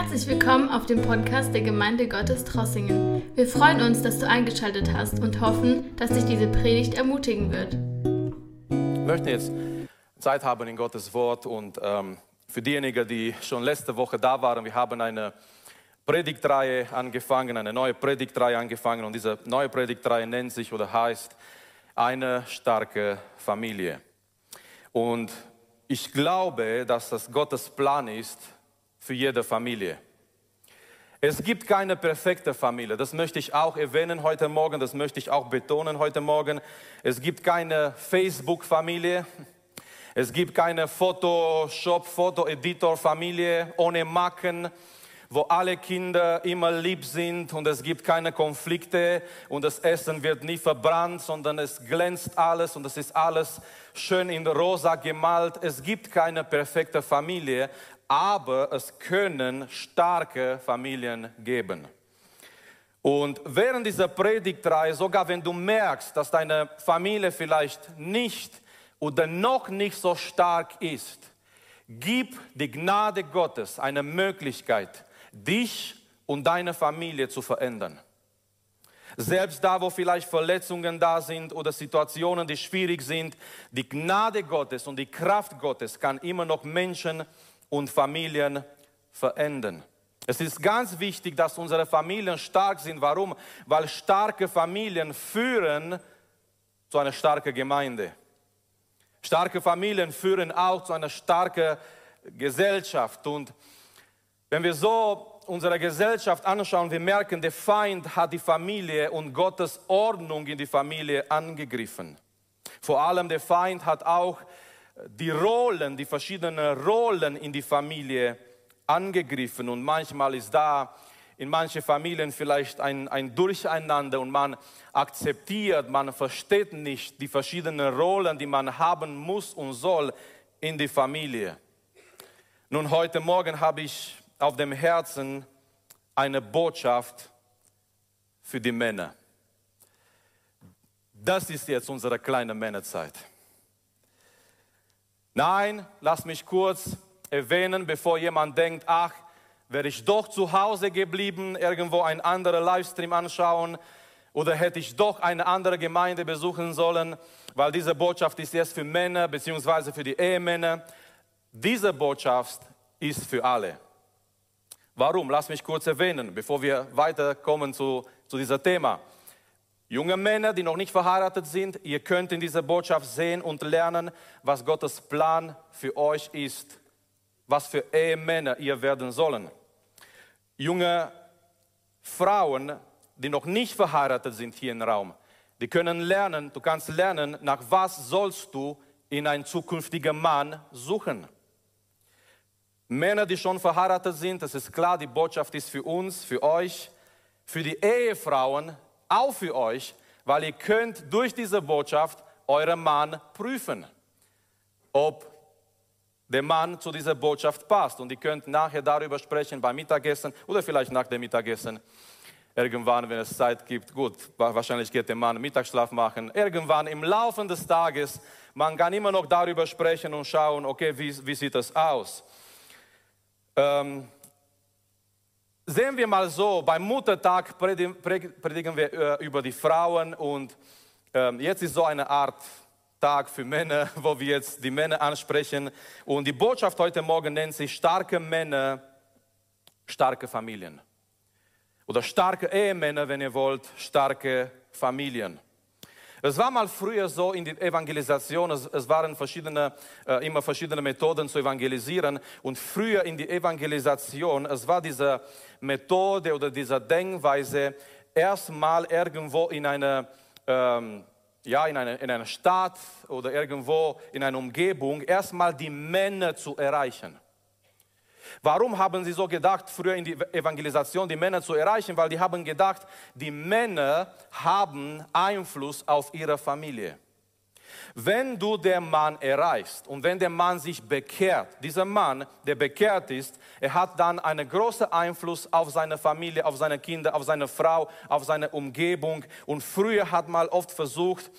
Herzlich willkommen auf dem Podcast der Gemeinde Gottes Trossingen. Wir freuen uns, dass du eingeschaltet hast und hoffen, dass dich diese Predigt ermutigen wird. Ich möchte jetzt Zeit haben in Gottes Wort und ähm, für diejenigen, die schon letzte Woche da waren, wir haben eine Predigtreihe angefangen, eine neue Predigtreihe angefangen und diese neue Predigtreihe nennt sich oder heißt eine starke Familie. Und ich glaube, dass das Gottes Plan ist, für jede Familie. Es gibt keine perfekte Familie. Das möchte ich auch erwähnen heute Morgen. Das möchte ich auch betonen heute Morgen. Es gibt keine Facebook-Familie. Es gibt keine Photoshop, Foto-Editor-Familie ohne Macken, wo alle Kinder immer lieb sind und es gibt keine Konflikte und das Essen wird nie verbrannt, sondern es glänzt alles und es ist alles schön in rosa gemalt. Es gibt keine perfekte Familie, aber es können starke Familien geben. Und während dieser Predigtreihe, sogar wenn du merkst, dass deine Familie vielleicht nicht oder noch nicht so stark ist, gib die Gnade Gottes eine Möglichkeit, dich und deine Familie zu verändern. Selbst da, wo vielleicht Verletzungen da sind oder Situationen, die schwierig sind, die Gnade Gottes und die Kraft Gottes kann immer noch Menschen verändern und Familien verändern. Es ist ganz wichtig, dass unsere Familien stark sind. Warum? Weil starke Familien führen zu einer starken Gemeinde. Starke Familien führen auch zu einer starken Gesellschaft. Und wenn wir so unsere Gesellschaft anschauen, wir merken, der Feind hat die Familie und Gottes Ordnung in die Familie angegriffen. Vor allem der Feind hat auch die Rollen, die verschiedenen Rollen in die Familie angegriffen und manchmal ist da in manchen Familien vielleicht ein, ein Durcheinander und man akzeptiert, man versteht nicht die verschiedenen Rollen, die man haben muss und soll in die Familie. Nun, heute Morgen habe ich auf dem Herzen eine Botschaft für die Männer. Das ist jetzt unsere kleine Männerzeit. Nein, lass mich kurz erwähnen, bevor jemand denkt, ach, wäre ich doch zu Hause geblieben, irgendwo einen anderen Livestream anschauen oder hätte ich doch eine andere Gemeinde besuchen sollen, weil diese Botschaft ist jetzt für Männer bzw. für die Ehemänner. Diese Botschaft ist für alle. Warum? Lass mich kurz erwähnen, bevor wir weiterkommen zu, zu diesem Thema. Junge Männer, die noch nicht verheiratet sind, ihr könnt in dieser Botschaft sehen und lernen, was Gottes Plan für euch ist, was für Ehemänner ihr werden sollen. Junge Frauen, die noch nicht verheiratet sind hier im Raum, die können lernen, du kannst lernen, nach was sollst du in einen zukünftigen Mann suchen. Männer, die schon verheiratet sind, das ist klar, die Botschaft ist für uns, für euch. Für die Ehefrauen, auch für euch, weil ihr könnt durch diese Botschaft euren Mann prüfen, ob der Mann zu dieser Botschaft passt. Und ihr könnt nachher darüber sprechen beim Mittagessen oder vielleicht nach dem Mittagessen. Irgendwann, wenn es Zeit gibt, gut, wahrscheinlich geht der Mann Mittagsschlaf machen. Irgendwann im Laufe des Tages, man kann immer noch darüber sprechen und schauen, okay, wie, wie sieht das aus? Ähm, Sehen wir mal so, beim Muttertag predigen wir äh, über die Frauen und ähm, jetzt ist so eine Art Tag für Männer, wo wir jetzt die Männer ansprechen. Und die Botschaft heute Morgen nennt sich starke Männer, starke Familien. Oder starke Ehemänner, wenn ihr wollt, starke Familien. Es war mal früher so in der Evangelisation, es, es waren verschiedene, äh, immer verschiedene Methoden zu evangelisieren. Und früher in der Evangelisation, es war diese Methode oder diese Denkweise, erstmal irgendwo in einer, ähm, ja, in einer, in einer Stadt oder irgendwo in einer Umgebung, erstmal die Männer zu erreichen. Warum haben sie so gedacht, früher in der Evangelisation die Männer zu erreichen? Weil die haben gedacht, die Männer haben Einfluss auf ihre Familie. Wenn du den Mann erreichst und wenn der Mann sich bekehrt, dieser Mann, der bekehrt ist, er hat dann einen großen Einfluss auf seine Familie, auf seine Kinder, auf seine Frau, auf seine Umgebung. Und früher hat man oft versucht,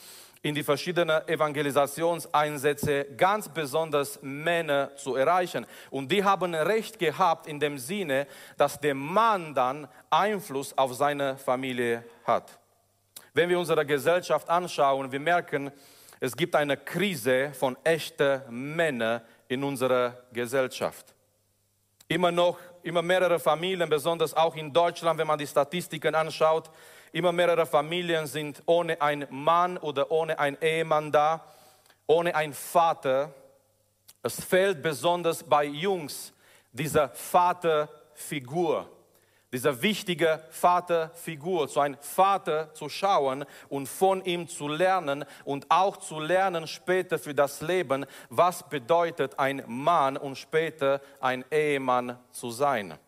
in die verschiedenen Evangelisationseinsätze, ganz besonders Männer zu erreichen. Und die haben recht gehabt in dem Sinne, dass der Mann dann Einfluss auf seine Familie hat. Wenn wir unsere Gesellschaft anschauen, wir merken, es gibt eine Krise von echten Männern in unserer Gesellschaft. Immer noch, immer mehrere Familien, besonders auch in Deutschland, wenn man die Statistiken anschaut, Immer mehrere Familien sind ohne einen Mann oder ohne einen Ehemann da, ohne einen Vater. Es fehlt besonders bei Jungs diese Vaterfigur, diese wichtige Vaterfigur, zu einem Vater zu schauen und von ihm zu lernen und auch zu lernen später für das Leben, was bedeutet ein Mann und später ein Ehemann zu sein.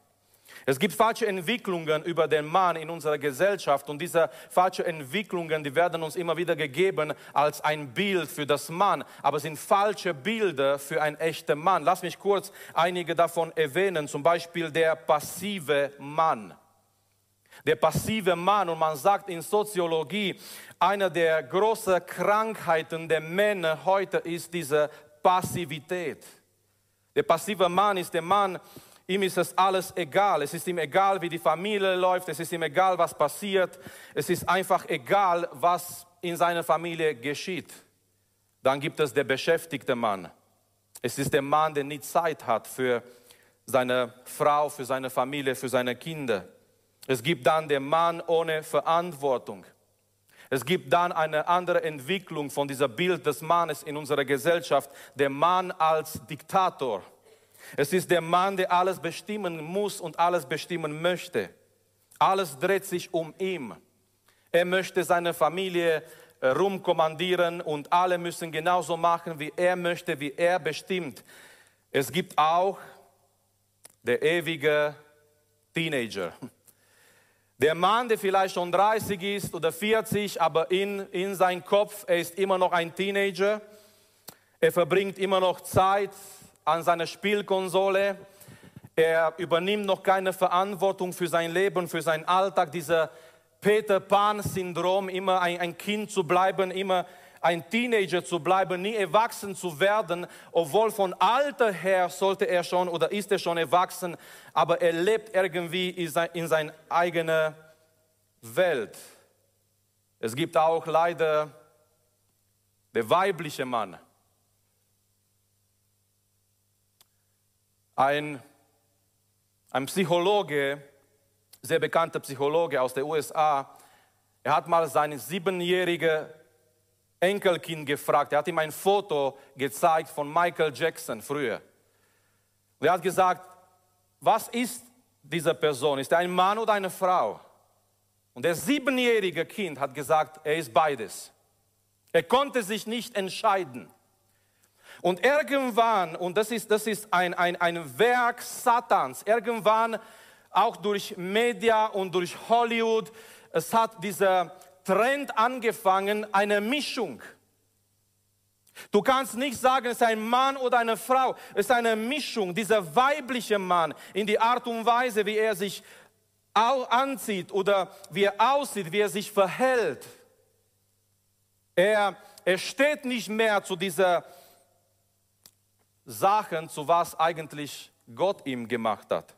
Es gibt falsche Entwicklungen über den Mann in unserer Gesellschaft und diese falschen Entwicklungen, die werden uns immer wieder gegeben als ein Bild für das Mann, aber sind falsche Bilder für einen echten Mann. Lass mich kurz einige davon erwähnen, zum Beispiel der passive Mann. Der passive Mann, und man sagt in Soziologie, eine der großen Krankheiten der Männer heute ist diese Passivität. Der passive Mann ist der Mann, Ihm ist es alles egal. Es ist ihm egal, wie die Familie läuft. Es ist ihm egal, was passiert. Es ist einfach egal, was in seiner Familie geschieht. Dann gibt es den beschäftigten Mann. Es ist der Mann, der nicht Zeit hat für seine Frau, für seine Familie, für seine Kinder. Es gibt dann den Mann ohne Verantwortung. Es gibt dann eine andere Entwicklung von diesem Bild des Mannes in unserer Gesellschaft, der Mann als Diktator. Es ist der Mann, der alles bestimmen muss und alles bestimmen möchte. Alles dreht sich um ihn. Er möchte seine Familie äh, rumkommandieren und alle müssen genauso machen, wie er möchte, wie er bestimmt. Es gibt auch der ewige Teenager. Der Mann, der vielleicht schon 30 ist oder 40, aber in, in seinem Kopf, er ist immer noch ein Teenager. Er verbringt immer noch Zeit an seiner Spielkonsole. Er übernimmt noch keine Verantwortung für sein Leben, für seinen Alltag. Dieser Peter Pan-Syndrom, immer ein, ein Kind zu bleiben, immer ein Teenager zu bleiben, nie erwachsen zu werden, obwohl von Alter her sollte er schon oder ist er schon erwachsen, aber er lebt irgendwie in seiner eigenen Welt. Es gibt auch leider der weibliche Mann, Ein, ein Psychologe, sehr bekannter Psychologe aus den USA, er hat mal sein siebenjähriges Enkelkind gefragt. Er hat ihm ein Foto gezeigt von Michael Jackson früher. Und er hat gesagt, was ist diese Person? Ist er ein Mann oder eine Frau? Und der siebenjährige Kind hat gesagt, er ist beides. Er konnte sich nicht entscheiden. Und irgendwann, und das ist, das ist ein, ein, ein Werk Satans, irgendwann auch durch Media und durch Hollywood, es hat dieser Trend angefangen, eine Mischung. Du kannst nicht sagen, es ist ein Mann oder eine Frau, es ist eine Mischung. Dieser weibliche Mann in die Art und Weise, wie er sich anzieht oder wie er aussieht, wie er sich verhält. Er, er steht nicht mehr zu dieser Sachen, zu was eigentlich Gott ihm gemacht hat.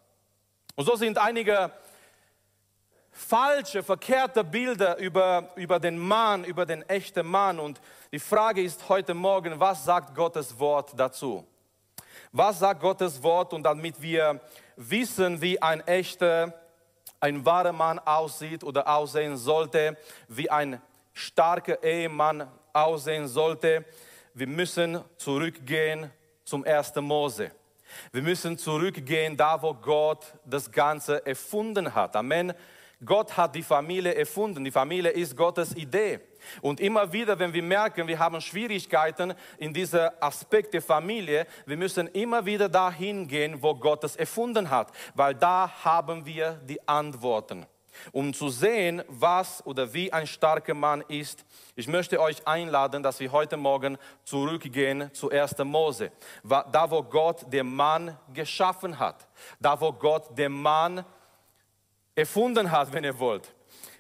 Und so sind einige falsche, verkehrte Bilder über, über den Mann, über den echten Mann. Und die Frage ist heute Morgen, was sagt Gottes Wort dazu? Was sagt Gottes Wort? Und damit wir wissen, wie ein echter, ein wahrer Mann aussieht oder aussehen sollte, wie ein starker Ehemann aussehen sollte, wir müssen zurückgehen zum 1. Mose. Wir müssen zurückgehen, da wo Gott das Ganze erfunden hat. Amen. Gott hat die Familie erfunden. Die Familie ist Gottes Idee. Und immer wieder, wenn wir merken, wir haben Schwierigkeiten in dieser Aspekt der Familie, wir müssen immer wieder dahin gehen, wo Gott es erfunden hat, weil da haben wir die Antworten um zu sehen, was oder wie ein starker Mann ist. Ich möchte euch einladen, dass wir heute Morgen zurückgehen zu 1. Mose, da wo Gott den Mann geschaffen hat, da wo Gott den Mann erfunden hat, wenn ihr wollt.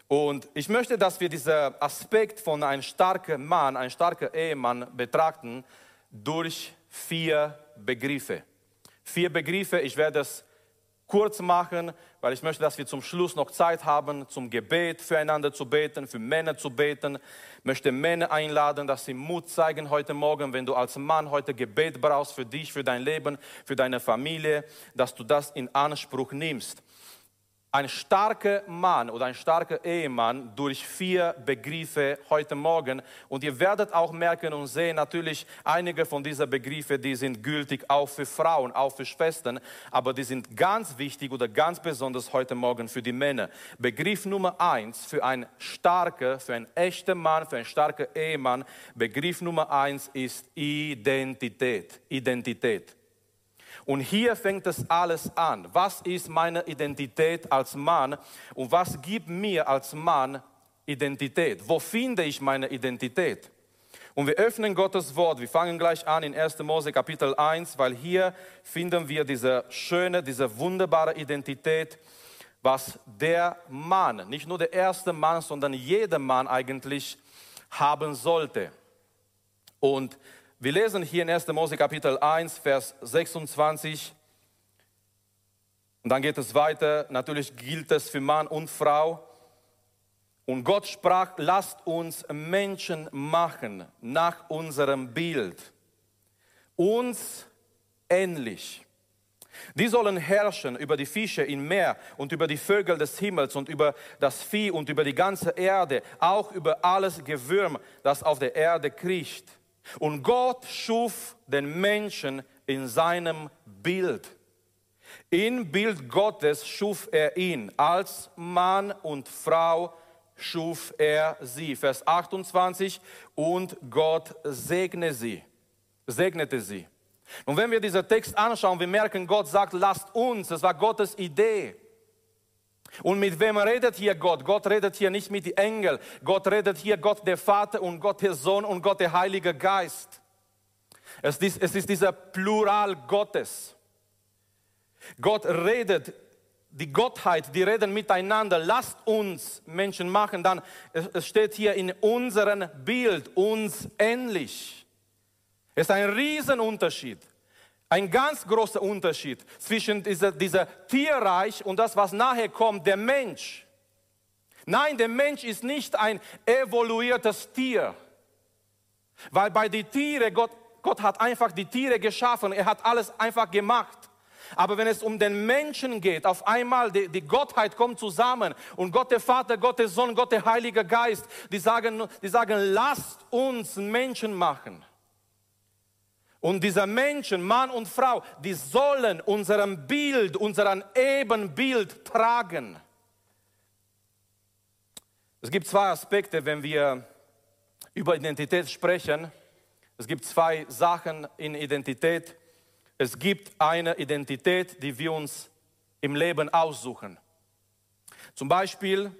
Und ich möchte, dass wir diesen Aspekt von einem starken Mann, ein starker Ehemann betrachten durch vier Begriffe. Vier Begriffe, ich werde es kurz machen, weil ich möchte, dass wir zum Schluss noch Zeit haben, zum Gebet füreinander zu beten, für Männer zu beten. Ich möchte Männer einladen, dass sie Mut zeigen heute Morgen, wenn du als Mann heute Gebet brauchst für dich, für dein Leben, für deine Familie, dass du das in Anspruch nimmst ein starker Mann oder ein starker Ehemann durch vier Begriffe heute Morgen. Und ihr werdet auch merken und sehen, natürlich einige von diesen Begriffen, die sind gültig auch für Frauen, auch für Schwestern, aber die sind ganz wichtig oder ganz besonders heute Morgen für die Männer. Begriff Nummer eins für einen starken, für einen echten Mann, für einen starken Ehemann, Begriff Nummer eins ist Identität. Identität. Und hier fängt es alles an. Was ist meine Identität als Mann und was gibt mir als Mann Identität? Wo finde ich meine Identität? Und wir öffnen Gottes Wort. Wir fangen gleich an in 1. Mose Kapitel 1, weil hier finden wir diese schöne, diese wunderbare Identität, was der Mann, nicht nur der erste Mann, sondern jeder Mann eigentlich haben sollte. Und wir lesen hier in 1. Mose Kapitel 1, Vers 26. Und dann geht es weiter. Natürlich gilt es für Mann und Frau. Und Gott sprach, lasst uns Menschen machen nach unserem Bild. Uns ähnlich. Die sollen herrschen über die Fische im Meer und über die Vögel des Himmels und über das Vieh und über die ganze Erde, auch über alles Gewürm, das auf der Erde kriecht. Und Gott schuf den Menschen in seinem Bild. In Bild Gottes schuf er ihn. Als Mann und Frau schuf er sie. Vers 28. Und Gott segne sie. Segnete sie. Und wenn wir diesen Text anschauen, wir merken, Gott sagt, lasst uns. Das war Gottes Idee. Und mit wem redet hier Gott? Gott redet hier nicht mit den Engeln. Gott redet hier Gott der Vater und Gott der Sohn und Gott der Heilige Geist. Es ist, es ist dieser Plural Gottes. Gott redet, die Gottheit, die reden miteinander. Lasst uns Menschen machen. Dann, es steht hier in unserem Bild, uns ähnlich. Es ist ein Riesenunterschied. Ein ganz großer Unterschied zwischen dieser, dieser Tierreich und das, was nachher kommt, der Mensch. Nein, der Mensch ist nicht ein evoluiertes Tier. Weil bei den Tieren, Gott, Gott hat einfach die Tiere geschaffen, er hat alles einfach gemacht. Aber wenn es um den Menschen geht, auf einmal die, die, Gottheit kommt zusammen und Gott der Vater, Gott der Sohn, Gott der Heilige Geist, die sagen, die sagen, lasst uns Menschen machen. Und diese Menschen, Mann und Frau, die sollen unserem Bild, unseren Ebenbild tragen. Es gibt zwei Aspekte, wenn wir über Identität sprechen. Es gibt zwei Sachen in Identität. Es gibt eine Identität, die wir uns im Leben aussuchen. Zum Beispiel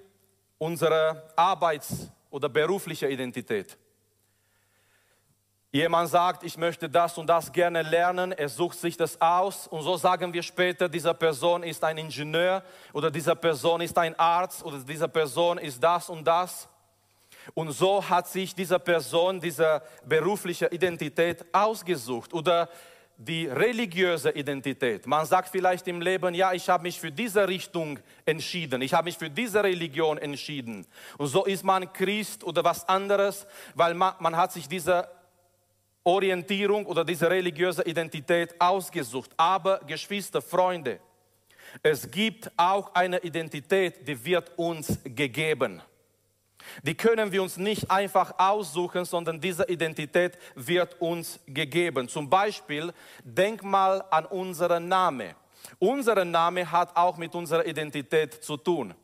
unsere Arbeits- oder berufliche Identität. Jemand sagt, ich möchte das und das gerne lernen, er sucht sich das aus und so sagen wir später, dieser Person ist ein Ingenieur oder dieser Person ist ein Arzt oder dieser Person ist das und das. Und so hat sich diese Person diese berufliche Identität ausgesucht oder die religiöse Identität. Man sagt vielleicht im Leben, ja, ich habe mich für diese Richtung entschieden, ich habe mich für diese Religion entschieden. Und so ist man Christ oder was anderes, weil man, man hat sich diese Orientierung oder diese religiöse Identität ausgesucht. Aber Geschwister, Freunde, es gibt auch eine Identität, die wird uns gegeben. Die können wir uns nicht einfach aussuchen, sondern diese Identität wird uns gegeben. Zum Beispiel, denk mal an unseren Namen. Unser Name hat auch mit unserer Identität zu tun.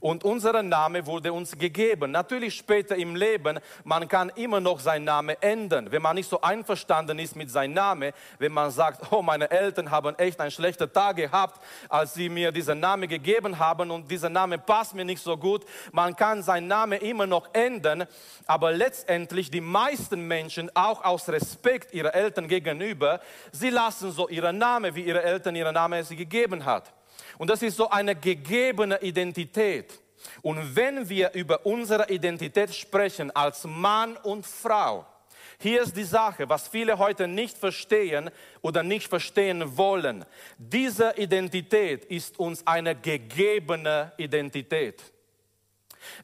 Und unser Name wurde uns gegeben. Natürlich später im Leben, man kann immer noch seinen Namen ändern. Wenn man nicht so einverstanden ist mit seinem Namen, wenn man sagt, oh, meine Eltern haben echt einen schlechten Tag gehabt, als sie mir diesen Namen gegeben haben und dieser Name passt mir nicht so gut. Man kann seinen Namen immer noch ändern, aber letztendlich die meisten Menschen, auch aus Respekt ihrer Eltern gegenüber, sie lassen so ihren Namen, wie ihre Eltern ihren Namen sie gegeben hat. Und das ist so eine gegebene Identität. Und wenn wir über unsere Identität sprechen als Mann und Frau, hier ist die Sache, was viele heute nicht verstehen oder nicht verstehen wollen. Diese Identität ist uns eine gegebene Identität.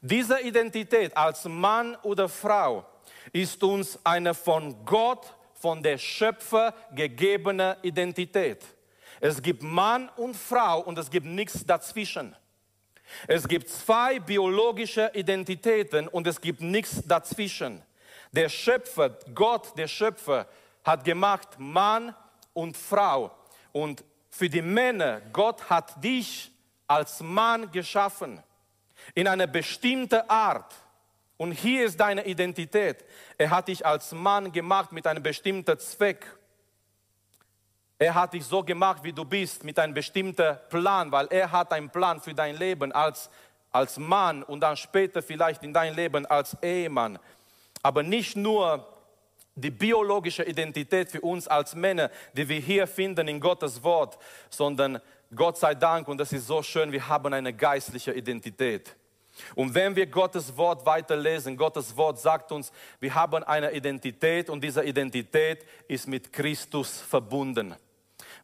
Diese Identität als Mann oder Frau ist uns eine von Gott, von der Schöpfer gegebene Identität. Es gibt Mann und Frau und es gibt nichts dazwischen. Es gibt zwei biologische Identitäten und es gibt nichts dazwischen. Der Schöpfer, Gott, der Schöpfer, hat gemacht Mann und Frau. Und für die Männer, Gott hat dich als Mann geschaffen, in einer bestimmten Art. Und hier ist deine Identität. Er hat dich als Mann gemacht mit einem bestimmten Zweck. Er hat dich so gemacht, wie du bist, mit einem bestimmten Plan, weil er hat einen Plan für dein Leben als, als Mann und dann später vielleicht in dein Leben als Ehemann aber nicht nur die biologische Identität für uns als Männer, die wir hier finden in Gottes Wort, sondern Gott sei Dank, und das ist so schön, wir haben eine geistliche Identität. Und wenn wir Gottes Wort weiterlesen, Gottes Wort sagt uns, wir haben eine Identität und diese Identität ist mit Christus verbunden.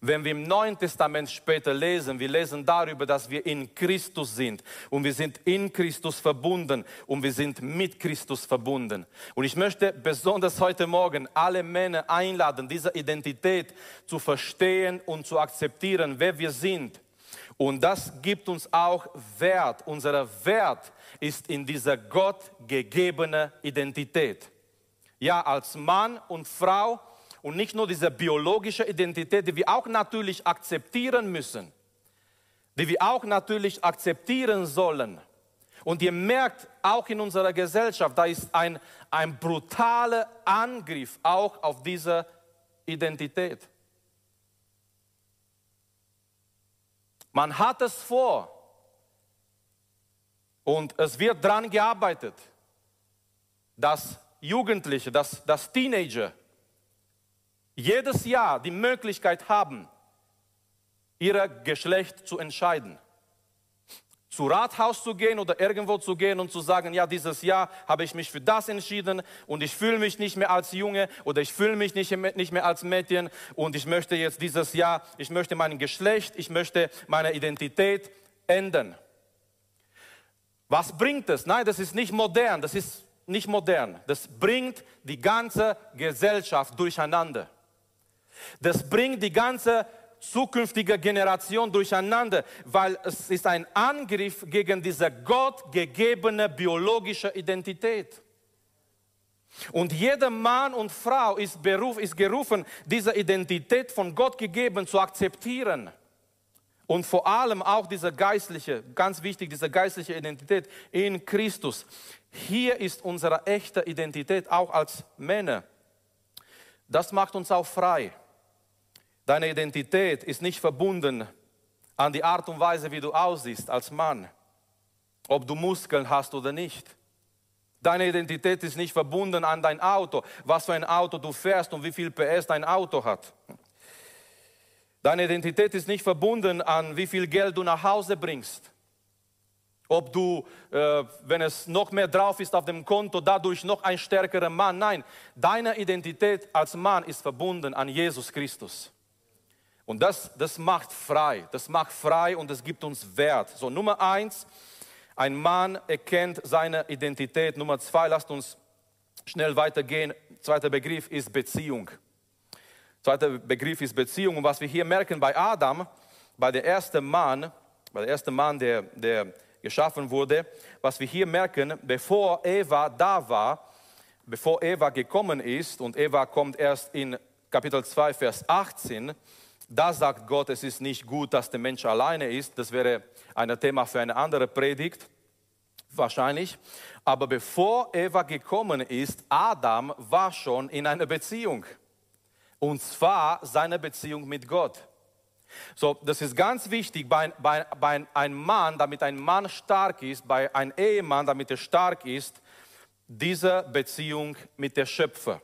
Wenn wir im Neuen Testament später lesen, wir lesen darüber, dass wir in Christus sind und wir sind in Christus verbunden und wir sind mit Christus verbunden. Und ich möchte besonders heute Morgen alle Männer einladen, diese Identität zu verstehen und zu akzeptieren, wer wir sind. Und das gibt uns auch Wert. Unser Wert ist in dieser Gott gegebene Identität. Ja, als Mann und Frau und nicht nur diese biologische Identität, die wir auch natürlich akzeptieren müssen, die wir auch natürlich akzeptieren sollen. Und ihr merkt auch in unserer Gesellschaft, da ist ein, ein brutaler Angriff auch auf diese Identität. Man hat es vor und es wird daran gearbeitet, dass Jugendliche, dass, dass Teenager jedes Jahr die Möglichkeit haben, ihr Geschlecht zu entscheiden. Zu Rathaus zu gehen oder irgendwo zu gehen und zu sagen, ja, dieses Jahr habe ich mich für das entschieden und ich fühle mich nicht mehr als Junge oder ich fühle mich nicht, nicht mehr als Mädchen und ich möchte jetzt dieses Jahr, ich möchte mein Geschlecht, ich möchte meine Identität ändern. Was bringt es? Nein, das ist nicht modern, das ist nicht modern. Das bringt die ganze Gesellschaft durcheinander. Das bringt die ganze zukünftige Generation durcheinander, weil es ist ein Angriff gegen diese gottgegebene biologische Identität. Und jeder Mann und Frau ist, beruf, ist gerufen, diese Identität von Gott gegeben zu akzeptieren. Und vor allem auch diese geistliche, ganz wichtig, diese geistliche Identität in Christus. Hier ist unsere echte Identität auch als Männer. Das macht uns auch frei. Deine Identität ist nicht verbunden an die Art und Weise, wie du aussiehst als Mann, ob du Muskeln hast oder nicht. Deine Identität ist nicht verbunden an dein Auto, was für ein Auto du fährst und wie viel PS dein Auto hat. Deine Identität ist nicht verbunden an wie viel Geld du nach Hause bringst. Ob du, äh, wenn es noch mehr drauf ist auf dem Konto, dadurch noch ein stärkerer Mann. Nein, deine Identität als Mann ist verbunden an Jesus Christus. Und das, das macht frei, das macht frei und es gibt uns Wert. So, Nummer eins, ein Mann erkennt seine Identität. Nummer zwei, lasst uns schnell weitergehen. Zweiter Begriff ist Beziehung. Zweiter Begriff ist Beziehung. Und was wir hier merken bei Adam, bei der ersten Mann, bei der ersten Mann, der, der geschaffen wurde, was wir hier merken, bevor Eva da war, bevor Eva gekommen ist, und Eva kommt erst in Kapitel 2, Vers 18, da sagt Gott, es ist nicht gut, dass der Mensch alleine ist. Das wäre ein Thema für eine andere Predigt, wahrscheinlich. Aber bevor Eva gekommen ist, Adam war schon in einer Beziehung. Und zwar seine Beziehung mit Gott. So, das ist ganz wichtig bei, bei, bei einem Mann, damit ein Mann stark ist, bei einem Ehemann, damit er stark ist, diese Beziehung mit der Schöpfer.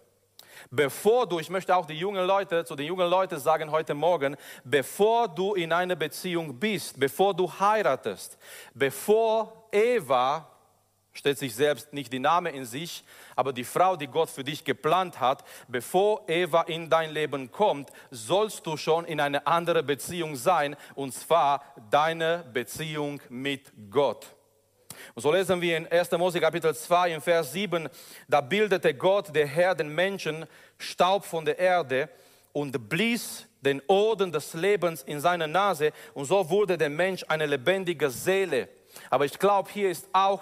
Bevor du, ich möchte auch die jungen Leute, zu den jungen Leuten sagen heute Morgen, bevor du in einer Beziehung bist, bevor du heiratest, bevor Eva, stellt sich selbst nicht die Name in sich, aber die Frau, die Gott für dich geplant hat, bevor Eva in dein Leben kommt, sollst du schon in eine andere Beziehung sein, und zwar deine Beziehung mit Gott. Und so lesen wir in 1. Mose Kapitel 2 in Vers 7, da bildete Gott, der Herr, den Menschen Staub von der Erde und blies den Oden des Lebens in seine Nase und so wurde der Mensch eine lebendige Seele. Aber ich glaube, hier ist auch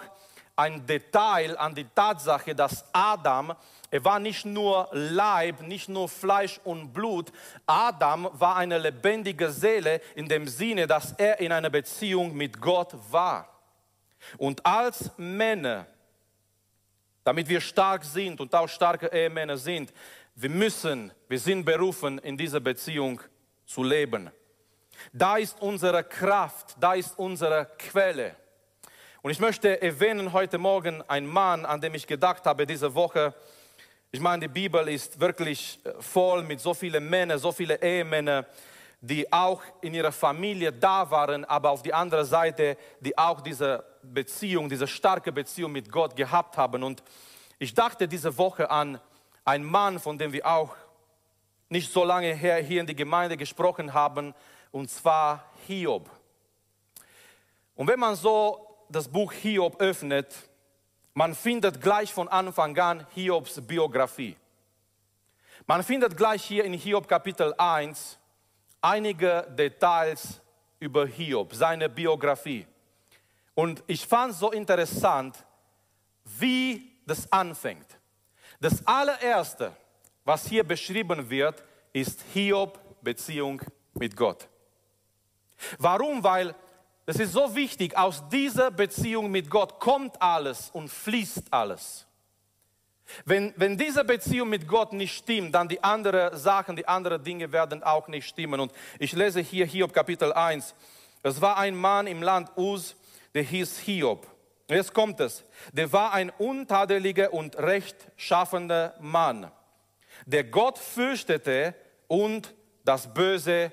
ein Detail an die Tatsache, dass Adam, er war nicht nur Leib, nicht nur Fleisch und Blut, Adam war eine lebendige Seele in dem Sinne, dass er in einer Beziehung mit Gott war. Und als Männer, damit wir stark sind und auch starke Ehemänner sind, wir müssen, wir sind berufen, in dieser Beziehung zu leben. Da ist unsere Kraft, da ist unsere Quelle. Und ich möchte erwähnen heute Morgen einen Mann, an dem ich gedacht habe diese Woche. Ich meine, die Bibel ist wirklich äh, voll mit so vielen Männern, so vielen Ehemänner, die auch in ihrer Familie da waren, aber auf die andere Seite, die auch diese Beziehung, diese starke Beziehung mit Gott gehabt haben. Und ich dachte diese Woche an einen Mann, von dem wir auch nicht so lange her hier in die Gemeinde gesprochen haben, und zwar Hiob. Und wenn man so das Buch Hiob öffnet, man findet gleich von Anfang an Hiobs Biografie. Man findet gleich hier in Hiob Kapitel 1 einige Details über Hiob, seine Biografie. Und ich fand so interessant, wie das anfängt. Das allererste, was hier beschrieben wird, ist Hiob Beziehung mit Gott. Warum? Weil es ist so wichtig, aus dieser Beziehung mit Gott kommt alles und fließt alles. Wenn, wenn diese Beziehung mit Gott nicht stimmt, dann die anderen Sachen, die anderen Dinge werden auch nicht stimmen. Und ich lese hier Hiob Kapitel 1. Es war ein Mann im Land Uz, der hieß Hiob. Jetzt kommt es. Der war ein untadeliger und rechtschaffender Mann, der Gott fürchtete und das Böse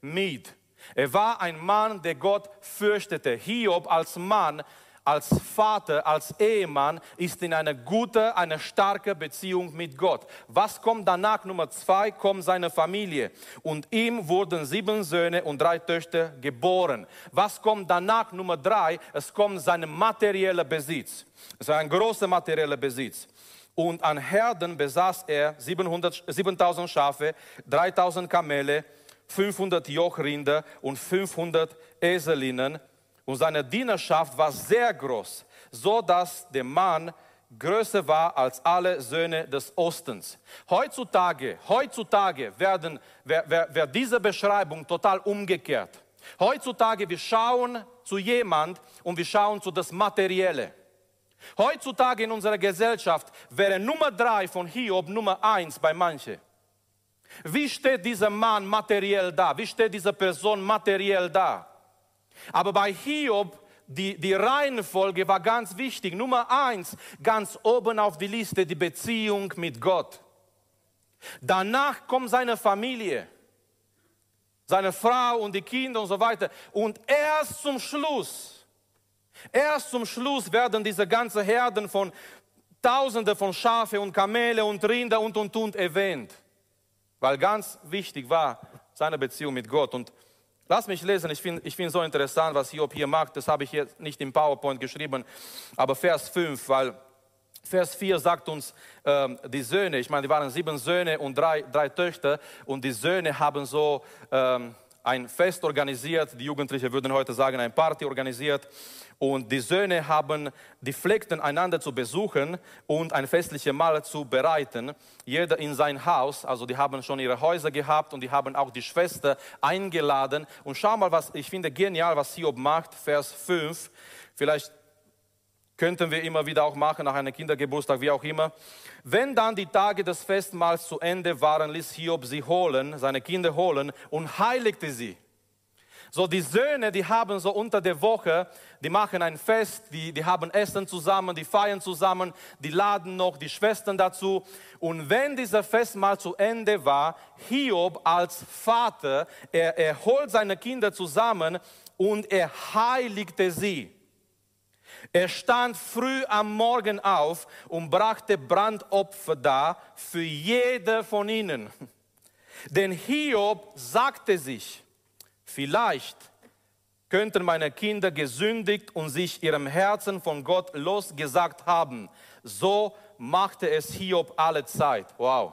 mied. Er war ein Mann, der Gott fürchtete. Hiob als Mann als Vater, als Ehemann ist in einer gute, eine starke Beziehung mit Gott. Was kommt danach? Nummer zwei kommt seine Familie. Und ihm wurden sieben Söhne und drei Töchter geboren. Was kommt danach? Nummer drei, es kommt sein materieller Besitz. Es war ein großer materieller Besitz. Und an Herden besaß er 700, 7000 Schafe, 3000 Kamele, 500 Jochrinder und 500 Eselinnen und seine Dienerschaft war sehr groß, so dass der Mann größer war als alle Söhne des Ostens. Heutzutage, heutzutage werden, wer, wer, wer diese Beschreibung total umgekehrt. Heutzutage, wir schauen zu jemand und wir schauen zu das Materielle. Heutzutage in unserer Gesellschaft wäre Nummer drei von Hiob Nummer eins bei manchen. Wie steht dieser Mann materiell da? Wie steht diese Person materiell da? Aber bei Hiob, die, die Reihenfolge war ganz wichtig. Nummer eins, ganz oben auf die Liste, die Beziehung mit Gott. Danach kommt seine Familie, seine Frau und die Kinder und so weiter. Und erst zum Schluss, erst zum Schluss werden diese ganzen Herden von Tausende von Schafe und Kamele und Rinder und und und erwähnt. Weil ganz wichtig war seine Beziehung mit Gott. Und Lass mich lesen, ich finde ich find so interessant, was Hiob hier macht. Das habe ich jetzt nicht im PowerPoint geschrieben, aber Vers 5, weil Vers 4 sagt uns, ähm, die Söhne, ich meine, die waren sieben Söhne und drei, drei Töchter und die Söhne haben so ähm, ein Fest organisiert, die Jugendlichen würden heute sagen, ein Party organisiert und die Söhne haben, die pflegten einander zu besuchen und ein festliches Mahl zu bereiten. Jeder in sein Haus, also die haben schon ihre Häuser gehabt und die haben auch die Schwester eingeladen. Und schau mal, was ich finde genial, was Hiob macht, Vers 5. Vielleicht könnten wir immer wieder auch machen, nach einem Kindergeburtstag, wie auch immer. Wenn dann die Tage des Festmahls zu Ende waren, ließ Hiob sie holen, seine Kinder holen und heiligte sie. So die Söhne, die haben so unter der Woche, die machen ein Fest, die, die haben Essen zusammen, die feiern zusammen, die laden noch die Schwestern dazu. Und wenn dieser Fest mal zu Ende war, Hiob als Vater, er, er holt seine Kinder zusammen und er heiligte sie. Er stand früh am Morgen auf und brachte Brandopfer dar für jede von ihnen. Denn Hiob sagte sich, vielleicht könnten meine Kinder gesündigt und sich ihrem Herzen von Gott losgesagt haben. So machte es Hiob alle Zeit. Wow.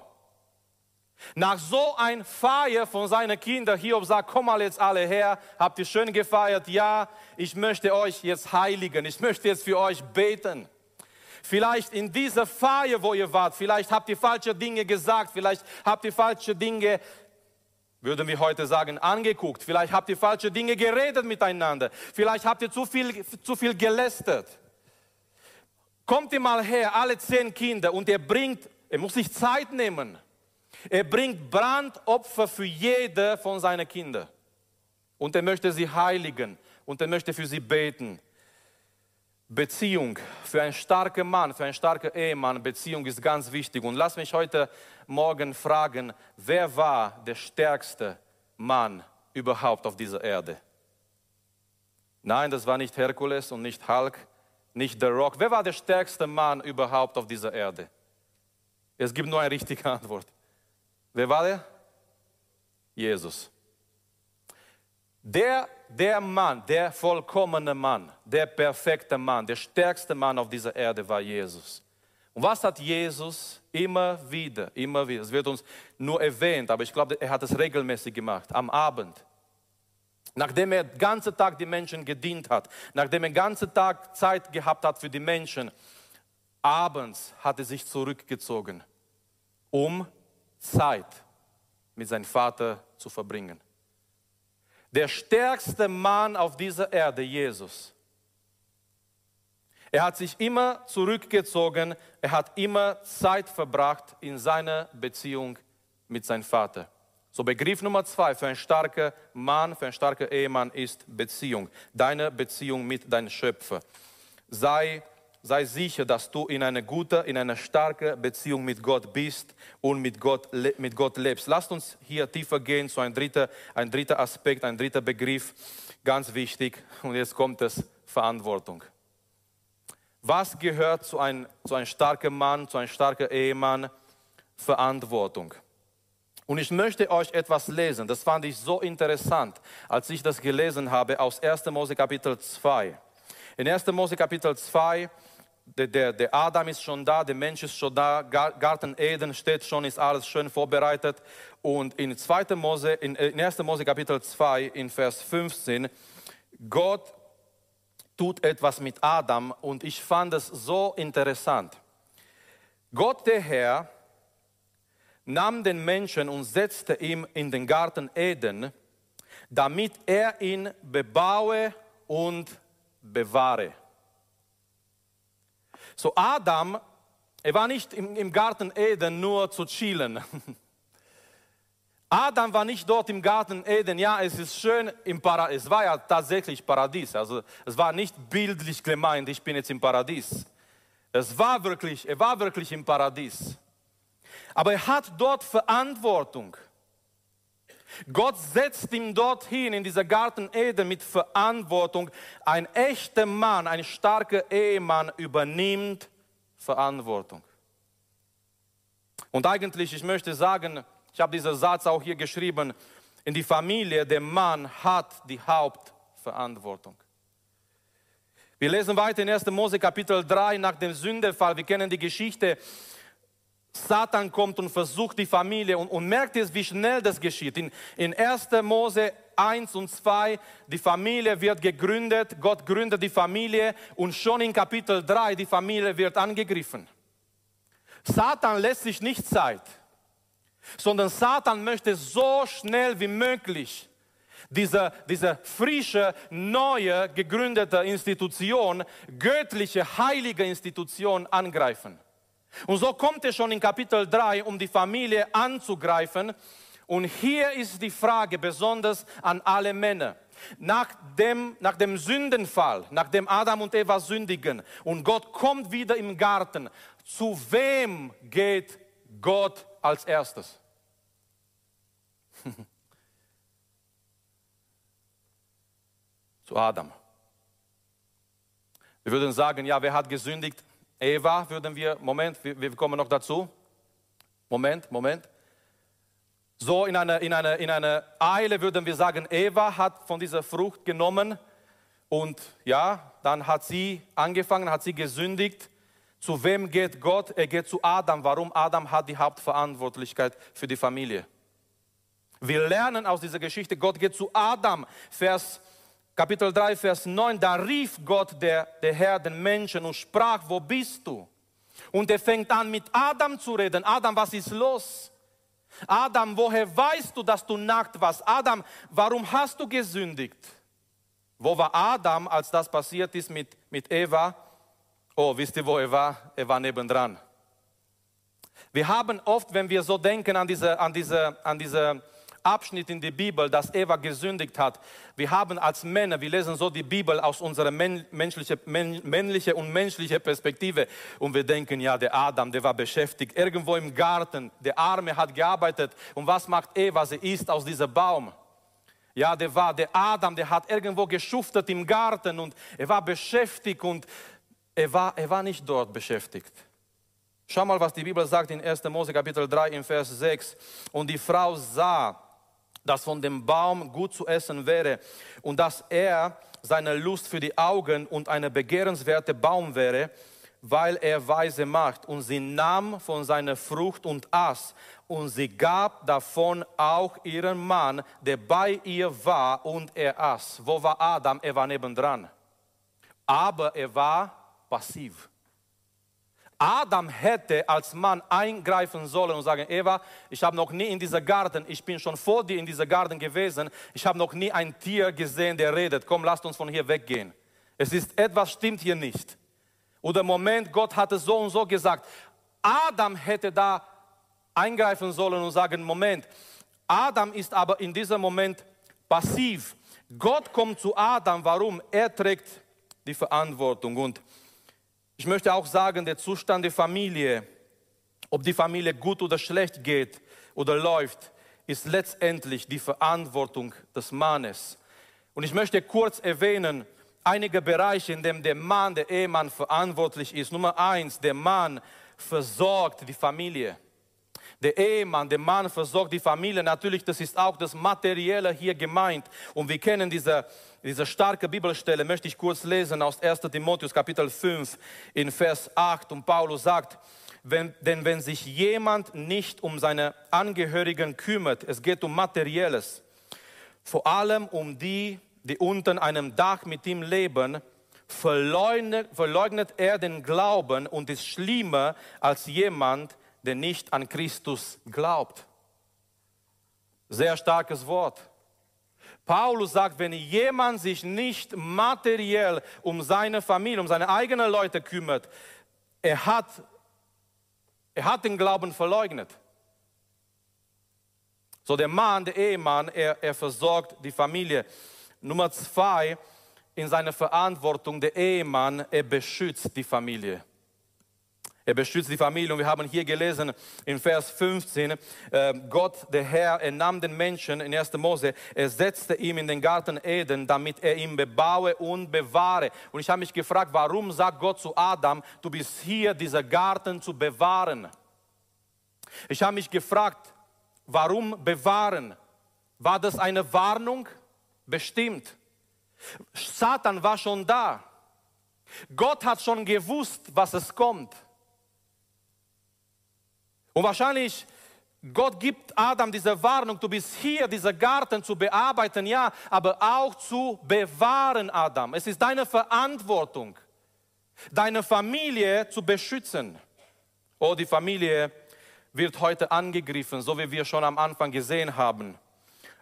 Nach so ein Feier von seinen Kindern, Hiob sagt, komm mal jetzt alle her, habt ihr schön gefeiert, ja, ich möchte euch jetzt heiligen, ich möchte jetzt für euch beten. Vielleicht in dieser Feier, wo ihr wart, vielleicht habt ihr falsche Dinge gesagt, vielleicht habt ihr falsche Dinge, würden wir heute sagen, angeguckt, vielleicht habt ihr falsche Dinge geredet miteinander, vielleicht habt ihr zu viel, zu viel gelästert. Kommt ihr mal her, alle zehn Kinder, und er bringt, er muss sich Zeit nehmen er bringt Brandopfer für jede von seinen Kindern. Und er möchte sie heiligen und er möchte für sie beten. Beziehung für einen starken Mann, für einen starken Ehemann, Beziehung ist ganz wichtig. Und lass mich heute Morgen fragen, wer war der stärkste Mann überhaupt auf dieser Erde? Nein, das war nicht Herkules und nicht Hulk, nicht The Rock. Wer war der stärkste Mann überhaupt auf dieser Erde? Es gibt nur eine richtige Antwort. Wer war der? Jesus. Der, der Mann, der vollkommene Mann, der perfekte Mann, der stärkste Mann auf dieser Erde war Jesus. Und was hat Jesus immer wieder, immer wieder, es wird uns nur erwähnt, aber ich glaube, er hat es regelmäßig gemacht, am Abend. Nachdem er den ganzen Tag die Menschen gedient hat, nachdem er den ganzen Tag Zeit gehabt hat für die Menschen, abends hat er sich zurückgezogen, um Zeit mit seinem Vater zu verbringen. Der stärkste Mann auf dieser Erde, Jesus. Er hat sich immer zurückgezogen, er hat immer Zeit verbracht in seiner Beziehung mit seinem Vater. So Begriff Nummer zwei für einen starken Mann, für einen starken Ehemann ist Beziehung. Deine Beziehung mit deinem Schöpfer. Sei sei sicher, dass du in einer guten, in einer starken Beziehung mit Gott bist und mit Gott, mit Gott lebst. Lasst uns hier tiefer gehen zu einem dritten, ein dritter Aspekt, ein dritter Begriff, ganz wichtig. Und jetzt kommt es, Verantwortung. Was gehört zu einem, zu einem starken Mann, zu einem starken Ehemann? Verantwortung. Und ich möchte euch etwas lesen, das fand ich so interessant, als ich das gelesen habe aus 1. Mose Kapitel 2. In 1. Mose Kapitel 2 der, der, der Adam ist schon da, der Mensch ist schon da, Garten Eden steht schon, ist alles schön vorbereitet. Und in 2. Mose, in 1. Mose Kapitel 2, in Vers 15, Gott tut etwas mit Adam und ich fand es so interessant. Gott der Herr nahm den Menschen und setzte ihn in den Garten Eden, damit er ihn bebaue und bewahre. So Adam, er war nicht im, im Garten Eden nur zu chillen. Adam war nicht dort im Garten Eden. Ja, es ist schön im Paradies. Es war ja tatsächlich Paradies. Also es war nicht bildlich gemeint, ich bin jetzt im Paradies. Es war wirklich, er war wirklich im Paradies. Aber er hat dort Verantwortung. Gott setzt ihn dorthin in dieser Garten Eden mit Verantwortung. Ein echter Mann, ein starker Ehemann übernimmt Verantwortung. Und eigentlich, ich möchte sagen, ich habe diesen Satz auch hier geschrieben, in die Familie, der Mann hat die Hauptverantwortung. Wir lesen weiter in 1. Mose Kapitel 3 nach dem Sündefall. Wir kennen die Geschichte Satan kommt und versucht die Familie und, und merkt jetzt, wie schnell das geschieht. In, in 1. Mose 1 und 2, die Familie wird gegründet, Gott gründet die Familie und schon in Kapitel 3, die Familie wird angegriffen. Satan lässt sich nicht Zeit, sondern Satan möchte so schnell wie möglich diese, diese frische, neue, gegründete Institution, göttliche, heilige Institution angreifen. Und so kommt er schon in Kapitel 3, um die Familie anzugreifen. Und hier ist die Frage besonders an alle Männer. nach dem, nach dem Sündenfall, nachdem Adam und Eva sündigen und Gott kommt wieder im Garten, zu wem geht Gott als erstes? zu Adam. Wir würden sagen, ja, wer hat gesündigt? Eva, würden wir, Moment, wir, wir kommen noch dazu. Moment, Moment. So in einer in eine, in eine Eile würden wir sagen, Eva hat von dieser Frucht genommen und ja, dann hat sie angefangen, hat sie gesündigt. Zu wem geht Gott? Er geht zu Adam. Warum? Adam hat die Hauptverantwortlichkeit für die Familie. Wir lernen aus dieser Geschichte, Gott geht zu Adam. Vers Kapitel 3, Vers 9, da rief Gott, der, der Herr, den Menschen und sprach, wo bist du? Und er fängt an mit Adam zu reden. Adam, was ist los? Adam, woher weißt du, dass du nackt warst? Adam, warum hast du gesündigt? Wo war Adam, als das passiert ist mit, mit Eva? Oh, wisst ihr, wo er war? Er war nebendran. Wir haben oft, wenn wir so denken an diese, an diese, an diese Abschnitt in der Bibel, dass Eva gesündigt hat. Wir haben als Männer, wir lesen so die Bibel aus unserer menschliche, männliche und menschliche Perspektive und wir denken, ja, der Adam, der war beschäftigt irgendwo im Garten, der Arme hat gearbeitet und was macht Eva? Sie isst aus diesem Baum. Ja, der war der Adam, der hat irgendwo geschuftet im Garten und er war beschäftigt und er war, er war nicht dort beschäftigt. Schau mal, was die Bibel sagt in 1. Mose Kapitel 3 im Vers 6. Und die Frau sah, dass von dem Baum gut zu essen wäre und dass er seine Lust für die Augen und eine begehrenswerte Baum wäre, weil er weise macht. Und sie nahm von seiner Frucht und aß. Und sie gab davon auch ihren Mann, der bei ihr war, und er aß. Wo war Adam? Er war nebendran. Aber er war passiv. Adam hätte als Mann eingreifen sollen und sagen, Eva, ich habe noch nie in dieser Garten, ich bin schon vor dir in dieser Garten gewesen, ich habe noch nie ein Tier gesehen, der redet, komm, lasst uns von hier weggehen. Es ist etwas stimmt hier nicht. Oder Moment, Gott hatte so und so gesagt. Adam hätte da eingreifen sollen und sagen, Moment, Adam ist aber in diesem Moment passiv. Gott kommt zu Adam, warum? Er trägt die Verantwortung und ich möchte auch sagen, der Zustand der Familie, ob die Familie gut oder schlecht geht oder läuft, ist letztendlich die Verantwortung des Mannes. Und ich möchte kurz erwähnen, einige Bereiche, in denen der Mann, der Ehemann verantwortlich ist. Nummer eins, der Mann versorgt die Familie. Der Ehemann, der Mann versorgt die Familie. Natürlich, das ist auch das Materielle hier gemeint. Und wir kennen diese diese starke Bibelstelle möchte ich kurz lesen aus 1 Timotheus Kapitel 5 in Vers 8 und Paulus sagt, wenn, denn wenn sich jemand nicht um seine Angehörigen kümmert, es geht um Materielles, vor allem um die, die unter einem Dach mit ihm leben, verleugnet, verleugnet er den Glauben und ist schlimmer als jemand, der nicht an Christus glaubt. Sehr starkes Wort. Paulus sagt, wenn jemand sich nicht materiell um seine Familie, um seine eigenen Leute kümmert, er hat, er hat den Glauben verleugnet. So der Mann, der Ehemann, er, er versorgt die Familie. Nummer zwei, in seiner Verantwortung, der Ehemann, er beschützt die Familie. Er beschützt die Familie. Und wir haben hier gelesen in Vers 15, äh, Gott, der Herr, er nahm den Menschen in 1. Mose, er setzte ihm in den Garten Eden, damit er ihn bebaue und bewahre. Und ich habe mich gefragt, warum sagt Gott zu Adam, du bist hier, dieser Garten zu bewahren? Ich habe mich gefragt, warum bewahren? War das eine Warnung? Bestimmt. Satan war schon da. Gott hat schon gewusst, was es kommt. Und wahrscheinlich, Gott gibt Adam diese Warnung, du bist hier, dieser Garten zu bearbeiten, ja, aber auch zu bewahren, Adam. Es ist deine Verantwortung, deine Familie zu beschützen. Oh, die Familie wird heute angegriffen, so wie wir schon am Anfang gesehen haben.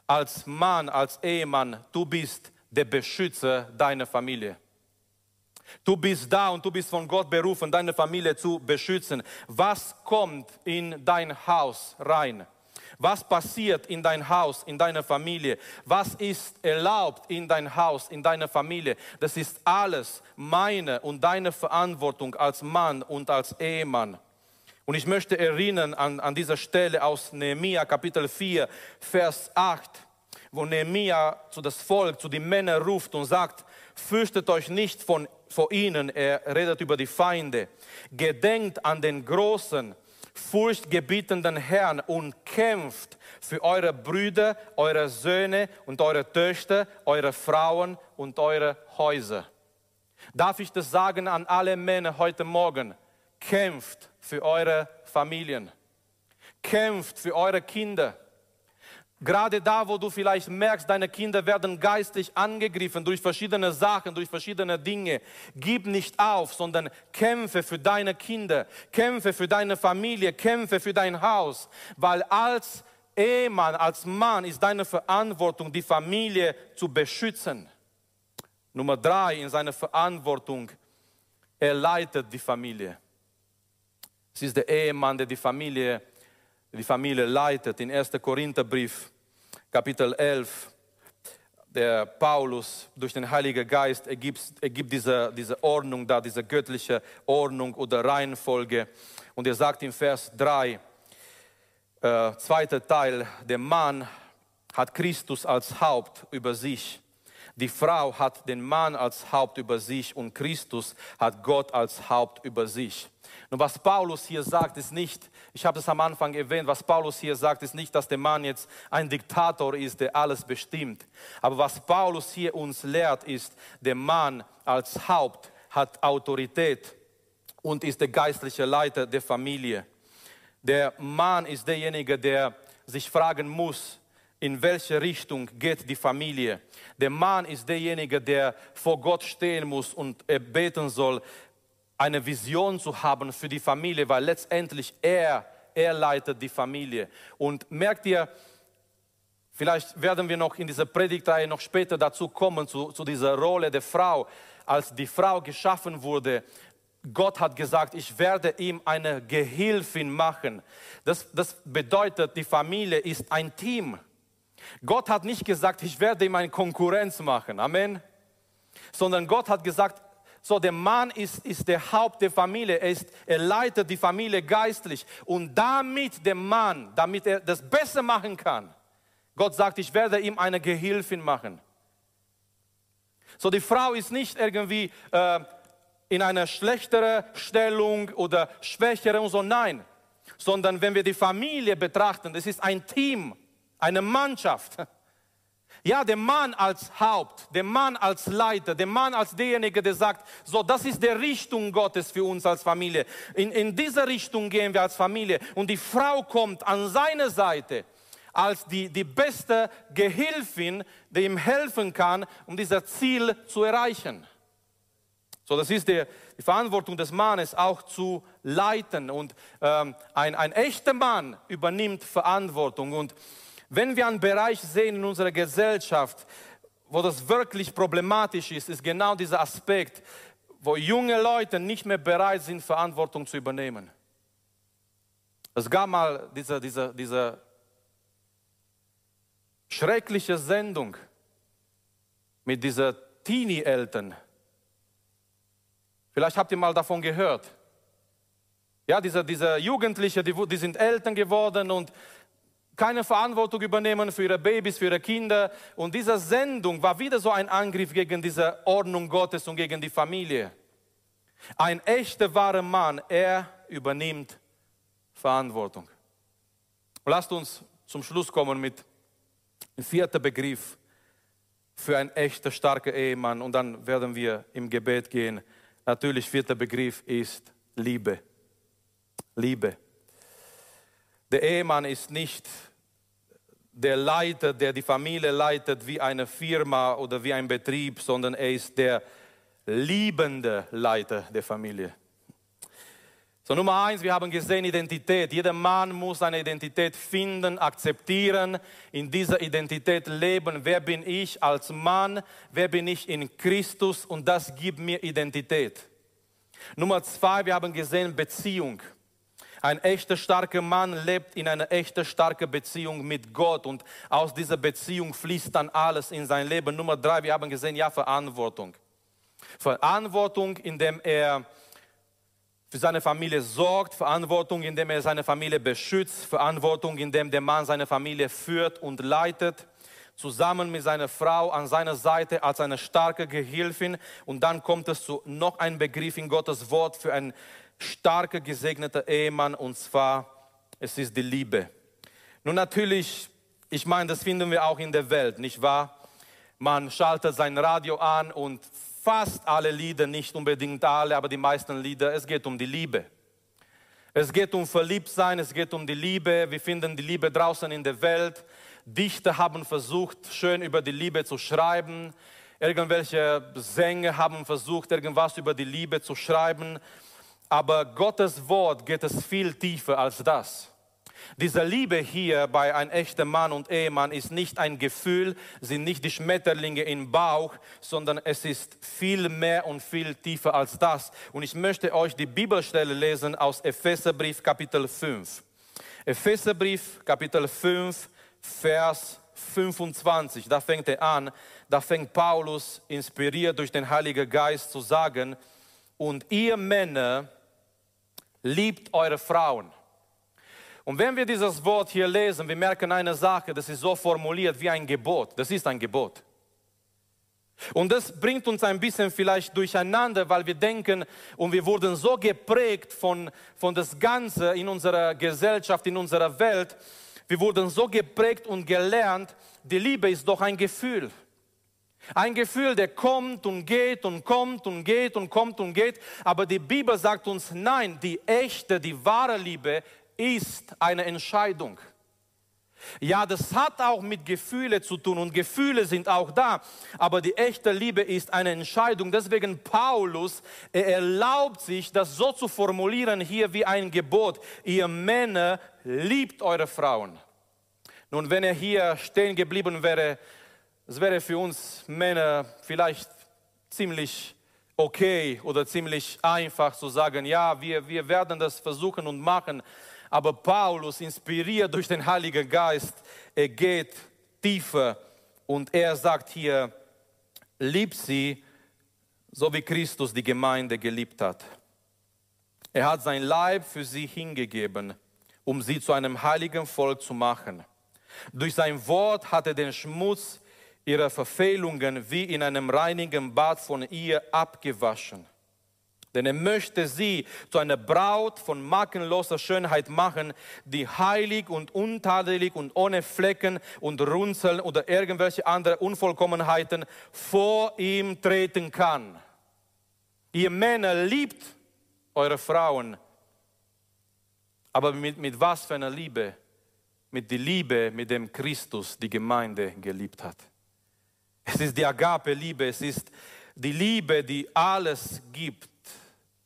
Als Mann, als Ehemann, du bist der Beschützer deiner Familie. Du bist da und du bist von Gott berufen, deine Familie zu beschützen. Was kommt in dein Haus rein? Was passiert in dein Haus, in deiner Familie? Was ist erlaubt in dein Haus, in deiner Familie? Das ist alles meine und deine Verantwortung als Mann und als Ehemann. Und ich möchte erinnern an, an dieser Stelle aus Nehemia Kapitel 4, Vers 8, wo Nehemia zu das Volk, zu den Männern ruft und sagt, fürchtet euch nicht von, vor ihnen, er redet über die Feinde, gedenkt an den großen, furchtgebietenden Herrn und kämpft für eure Brüder, eure Söhne und eure Töchter, eure Frauen und eure Häuser. Darf ich das sagen an alle Männer heute Morgen? Kämpft für eure Familien. Kämpft für eure Kinder. Gerade da, wo du vielleicht merkst, deine Kinder werden geistlich angegriffen durch verschiedene Sachen, durch verschiedene Dinge, gib nicht auf, sondern kämpfe für deine Kinder, kämpfe für deine Familie, kämpfe für dein Haus, weil als Ehemann, als Mann ist deine Verantwortung, die Familie zu beschützen. Nummer drei in seiner Verantwortung, er leitet die Familie. Es ist der Ehemann, der die Familie die Familie leitet. In 1. Korintherbrief, Kapitel 11, der Paulus durch den Heiligen Geist ergibt, ergibt diese, diese Ordnung da, diese göttliche Ordnung oder Reihenfolge. Und er sagt im Vers 3, äh, zweiter Teil, der Mann hat Christus als Haupt über sich. Die Frau hat den Mann als Haupt über sich und Christus hat Gott als Haupt über sich. Und was Paulus hier sagt, ist nicht, ich habe es am Anfang erwähnt, was Paulus hier sagt, ist nicht, dass der Mann jetzt ein Diktator ist, der alles bestimmt. Aber was Paulus hier uns lehrt, ist, der Mann als Haupt hat Autorität und ist der geistliche Leiter der Familie. Der Mann ist derjenige, der sich fragen muss, in welche Richtung geht die Familie. Der Mann ist derjenige, der vor Gott stehen muss und beten soll, eine Vision zu haben für die Familie, weil letztendlich er, er leitet die Familie. Und merkt ihr, vielleicht werden wir noch in dieser Predigtreihe noch später dazu kommen, zu, zu dieser Rolle der Frau. Als die Frau geschaffen wurde, Gott hat gesagt, ich werde ihm eine Gehilfin machen. Das, das bedeutet, die Familie ist ein Team. Gott hat nicht gesagt, ich werde ihm eine Konkurrenz machen. Amen. Sondern Gott hat gesagt, so, der Mann ist, ist der Haupt der Familie, er, ist, er leitet die Familie geistlich. Und damit der Mann, damit er das besser machen kann, Gott sagt, ich werde ihm eine Gehilfin machen. So, die Frau ist nicht irgendwie äh, in einer schlechteren Stellung oder schwächere und so, nein. Sondern wenn wir die Familie betrachten, das ist ein Team, eine Mannschaft. Ja, der Mann als Haupt, der Mann als Leiter, der Mann als derjenige, der sagt, so, das ist die Richtung Gottes für uns als Familie. In, in diese Richtung gehen wir als Familie. Und die Frau kommt an seine Seite als die, die beste Gehilfin, die ihm helfen kann, um dieses Ziel zu erreichen. So, das ist die, die Verantwortung des Mannes auch zu leiten. Und ähm, ein, ein echter Mann übernimmt Verantwortung. Und wenn wir einen Bereich sehen in unserer Gesellschaft, wo das wirklich problematisch ist, ist genau dieser Aspekt, wo junge Leute nicht mehr bereit sind, Verantwortung zu übernehmen. Es gab mal diese, diese, diese schreckliche Sendung mit diesen Teenie-Eltern. Vielleicht habt ihr mal davon gehört. Ja, diese, diese Jugendliche, die, die sind Eltern geworden und keine Verantwortung übernehmen für ihre Babys, für ihre Kinder. Und diese Sendung war wieder so ein Angriff gegen diese Ordnung Gottes und gegen die Familie. Ein echter, wahrer Mann, er übernimmt Verantwortung. Lasst uns zum Schluss kommen mit dem vierten Begriff für einen echten, starken Ehemann und dann werden wir im Gebet gehen. Natürlich, vierter Begriff ist Liebe. Liebe. Der Ehemann ist nicht der Leiter, der die Familie leitet wie eine Firma oder wie ein Betrieb, sondern er ist der liebende Leiter der Familie. So Nummer eins, wir haben gesehen Identität. Jeder Mann muss seine Identität finden, akzeptieren, in dieser Identität leben. Wer bin ich als Mann? Wer bin ich in Christus? Und das gibt mir Identität. Nummer zwei, wir haben gesehen Beziehung. Ein echter starker Mann lebt in einer echten starken Beziehung mit Gott und aus dieser Beziehung fließt dann alles in sein Leben. Nummer drei, wir haben gesehen, ja, Verantwortung. Verantwortung, indem er für seine Familie sorgt, Verantwortung, indem er seine Familie beschützt, Verantwortung, indem der Mann seine Familie führt und leitet, zusammen mit seiner Frau an seiner Seite als eine starke Gehilfin. Und dann kommt es zu noch einem Begriff in Gottes Wort für einen starken, gesegneten Ehemann, und zwar, es ist die Liebe. Nun natürlich, ich meine, das finden wir auch in der Welt, nicht wahr? Man schaltet sein Radio an und fast alle Lieder, nicht unbedingt alle, aber die meisten Lieder, es geht um die Liebe. Es geht um Verliebtsein, es geht um die Liebe. Wir finden die Liebe draußen in der Welt. Dichter haben versucht, schön über die Liebe zu schreiben. Irgendwelche Sänger haben versucht, irgendwas über die Liebe zu schreiben. Aber Gottes Wort geht es viel tiefer als das. Diese Liebe hier bei einem echten Mann und Ehemann ist nicht ein Gefühl, sind nicht die Schmetterlinge im Bauch, sondern es ist viel mehr und viel tiefer als das. Und ich möchte euch die Bibelstelle lesen aus Epheserbrief Kapitel 5. Epheserbrief Kapitel 5, Vers 25. Da fängt er an, da fängt Paulus, inspiriert durch den Heiligen Geist, zu sagen, und ihr Männer liebt eure Frauen und wenn wir dieses Wort hier lesen, wir merken eine Sache, das ist so formuliert wie ein Gebot. Das ist ein Gebot. Und das bringt uns ein bisschen vielleicht durcheinander, weil wir denken und wir wurden so geprägt von, von das Ganze in unserer Gesellschaft, in unserer Welt. Wir wurden so geprägt und gelernt, die Liebe ist doch ein Gefühl. Ein Gefühl, der kommt und geht und kommt und geht und kommt und geht. Aber die Bibel sagt uns, nein, die echte, die wahre Liebe ist eine Entscheidung. Ja, das hat auch mit Gefühle zu tun und Gefühle sind auch da, aber die echte Liebe ist eine Entscheidung. Deswegen Paulus, er erlaubt sich, das so zu formulieren hier wie ein Gebot. Ihr Männer liebt eure Frauen. Nun, wenn er hier stehen geblieben wäre, es wäre für uns Männer vielleicht ziemlich okay oder ziemlich einfach zu sagen, ja, wir, wir werden das versuchen und machen. Aber Paulus, inspiriert durch den Heiligen Geist, er geht tiefer und er sagt hier, lieb sie, so wie Christus die Gemeinde geliebt hat. Er hat sein Leib für sie hingegeben, um sie zu einem heiligen Volk zu machen. Durch sein Wort hat er den Schmutz ihrer Verfehlungen wie in einem reinigen Bad von ihr abgewaschen denn er möchte sie zu einer Braut von makelloser Schönheit machen, die heilig und untadelig und ohne Flecken und Runzeln oder irgendwelche andere Unvollkommenheiten vor ihm treten kann. Ihr Männer liebt eure Frauen, aber mit, mit was für einer Liebe? Mit der Liebe, mit dem Christus die Gemeinde geliebt hat. Es ist die Agape-Liebe, es ist die Liebe, die alles gibt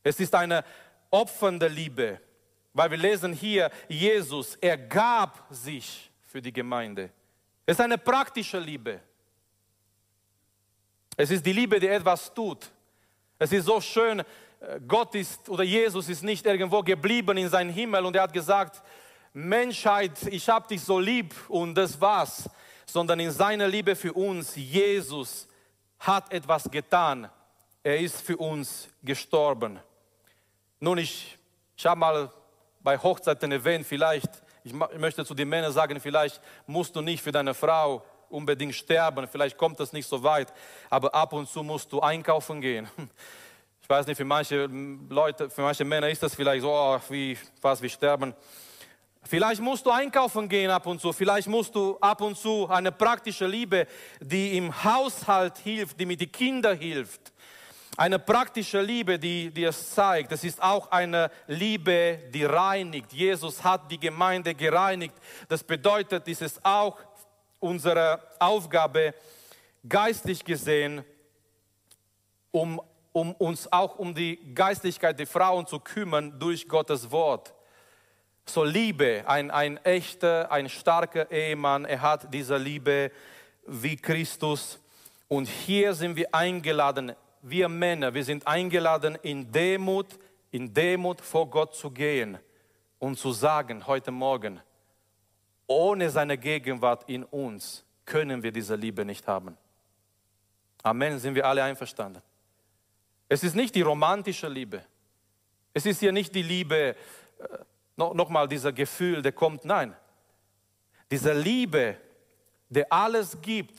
es ist eine opfernde Liebe, weil wir lesen hier, Jesus, er gab sich für die Gemeinde. Es ist eine praktische Liebe. Es ist die Liebe, die etwas tut. Es ist so schön, äh, Gott ist oder Jesus ist nicht irgendwo geblieben in seinem Himmel und er hat gesagt, Menschheit, ich habe dich so lieb und das war's, sondern in seiner Liebe für uns, Jesus hat etwas getan. Er ist für uns gestorben. Nun, ich, ich habe mal bei Hochzeiten erwähnt, vielleicht, ich möchte zu den Männern sagen, vielleicht musst du nicht für deine Frau unbedingt sterben, vielleicht kommt das nicht so weit, aber ab und zu musst du einkaufen gehen. Ich weiß nicht, für manche Leute, für manche Männer ist das vielleicht so, oh, wie fast wie sterben. Vielleicht musst du einkaufen gehen ab und zu, vielleicht musst du ab und zu eine praktische Liebe, die im Haushalt hilft, die mit den Kindern hilft, eine praktische Liebe, die, es zeigt. Es ist auch eine Liebe, die reinigt. Jesus hat die Gemeinde gereinigt. Das bedeutet, es ist auch unsere Aufgabe, geistlich gesehen, um, um uns auch um die Geistlichkeit der Frauen zu kümmern durch Gottes Wort. So Liebe, ein, ein echter, ein starker Ehemann, er hat diese Liebe wie Christus. Und hier sind wir eingeladen, wir Männer, wir sind eingeladen, in Demut, in Demut vor Gott zu gehen und zu sagen heute Morgen, ohne seine Gegenwart in uns können wir diese Liebe nicht haben. Amen, sind wir alle einverstanden. Es ist nicht die romantische Liebe. Es ist hier nicht die Liebe, noch, nochmal dieser Gefühl, der kommt, nein. Diese Liebe, der alles gibt,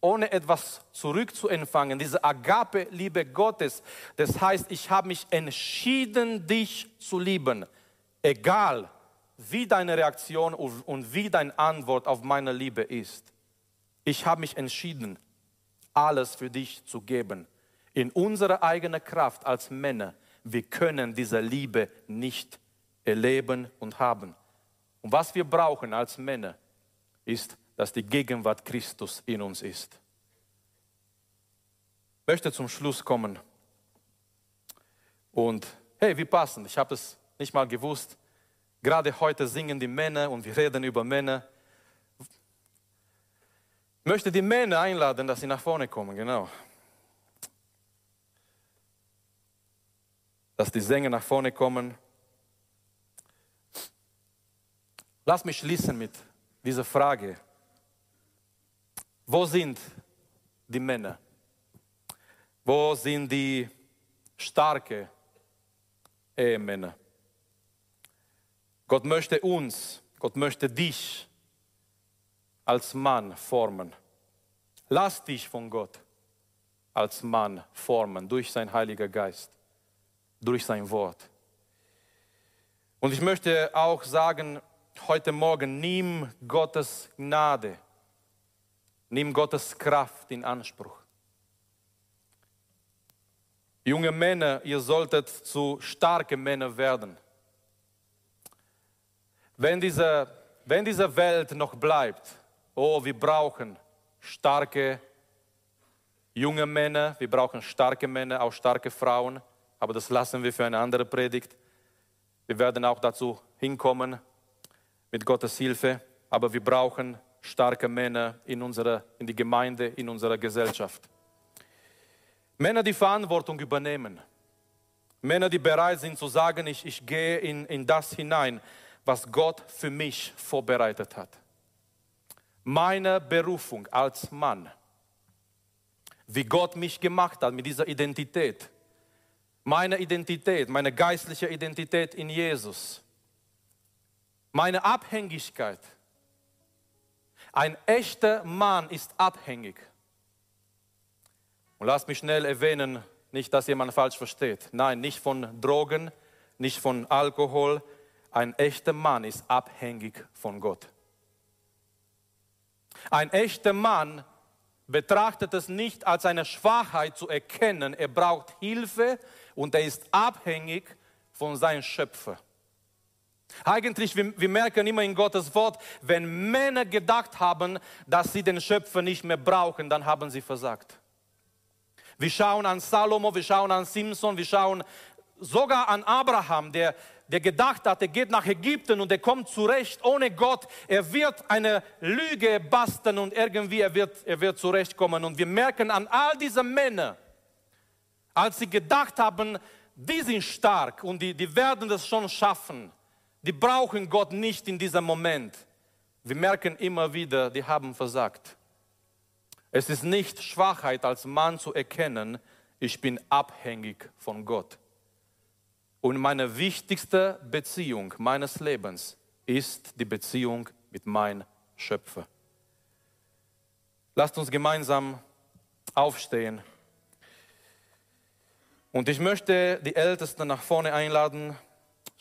ohne etwas zurückzuempfangen, diese Agape-Liebe Gottes, das heißt, ich habe mich entschieden, dich zu lieben, egal wie deine Reaktion und wie deine Antwort auf meine Liebe ist. Ich habe mich entschieden, alles für dich zu geben. In unserer eigenen Kraft als Männer, wir können diese Liebe nicht erleben und haben. Und was wir brauchen als Männer, ist dass die Gegenwart Christus in uns ist. Ich möchte zum Schluss kommen. Und hey, wie passend, ich habe es nicht mal gewusst. Gerade heute singen die Männer und wir reden über Männer. Ich möchte die Männer einladen, dass sie nach vorne kommen, genau. Dass die Sänger nach vorne kommen. Lass mich schließen mit dieser Frage. Wo sind die Männer? Wo sind die starken Ehemänner? Gott möchte uns, Gott möchte dich als Mann formen. Lass dich von Gott als Mann formen durch sein Heiliger Geist, durch sein Wort. Und ich möchte auch sagen, heute Morgen, nimm Gottes Gnade Nimm Gottes Kraft in Anspruch. Junge Männer, ihr solltet zu starken Männern werden. Wenn diese, wenn diese Welt noch bleibt, oh, wir brauchen starke junge Männer, wir brauchen starke Männer, auch starke Frauen, aber das lassen wir für eine andere Predigt. Wir werden auch dazu hinkommen mit Gottes Hilfe, aber wir brauchen starke Männer in, unserer, in die Gemeinde, in unserer Gesellschaft. Männer, die Verantwortung übernehmen. Männer, die bereit sind zu sagen, ich, ich gehe in, in das hinein, was Gott für mich vorbereitet hat. Meine Berufung als Mann, wie Gott mich gemacht hat mit dieser Identität, meine Identität, meine geistliche Identität in Jesus, meine Abhängigkeit ein echter Mann ist abhängig. Und lasst mich schnell erwähnen, nicht, dass jemand falsch versteht. Nein, nicht von Drogen, nicht von Alkohol. Ein echter Mann ist abhängig von Gott. Ein echter Mann betrachtet es nicht als eine Schwachheit zu erkennen. Er braucht Hilfe und er ist abhängig von seinem Schöpfer. Eigentlich, wir, wir, merken immer in Gottes Wort, wenn Männer gedacht haben, dass sie den Schöpfer nicht mehr brauchen, dann haben sie versagt. Wir schauen an Salomo, wir schauen an Simson, wir schauen sogar an Abraham, der, der gedacht hat, er geht nach Ägypten und er kommt zurecht ohne Gott. Er wird eine Lüge basteln und irgendwie er wird, er wird zurechtkommen. Und wir merken an all diese Männer, als sie gedacht haben, die sind stark und die, die werden das schon schaffen die brauchen Gott nicht in diesem Moment. Wir merken immer wieder, die haben versagt. Es ist nicht Schwachheit als Mann zu erkennen, ich bin abhängig von Gott. Und meine wichtigste Beziehung meines Lebens ist die Beziehung mit meinem Schöpfer. Lasst uns gemeinsam aufstehen. Und ich möchte die Ältesten nach vorne einladen.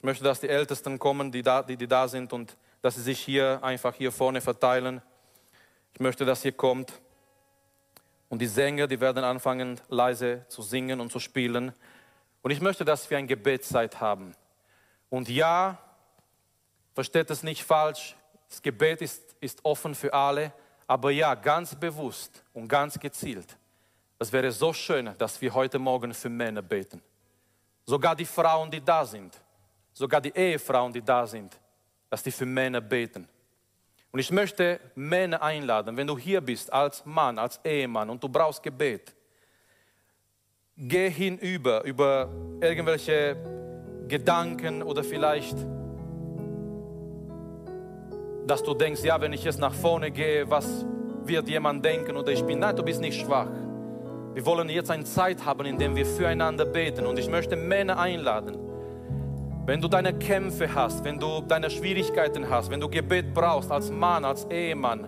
Ich möchte, dass die Ältesten kommen, die da, die, die da sind und dass sie sich hier einfach hier vorne verteilen. Ich möchte, dass ihr kommt. Und die Sänger, die werden anfangen, leise zu singen und zu spielen. Und ich möchte, dass wir eine Gebetszeit haben. Und ja, versteht es nicht falsch, das Gebet ist, ist offen für alle, aber ja, ganz bewusst und ganz gezielt. Es wäre so schön, dass wir heute Morgen für Männer beten. Sogar die Frauen, die da sind sogar die Ehefrauen, die da sind, dass die für Männer beten. Und ich möchte Männer einladen, wenn du hier bist als Mann, als Ehemann und du brauchst Gebet, geh hinüber über irgendwelche Gedanken oder vielleicht dass du denkst, ja, wenn ich jetzt nach vorne gehe, was wird jemand denken oder ich bin, nein, du bist nicht schwach. Wir wollen jetzt eine Zeit haben, in der wir füreinander beten und ich möchte Männer einladen. Wenn du deine Kämpfe hast, wenn du deine Schwierigkeiten hast, wenn du Gebet brauchst als Mann, als Ehemann,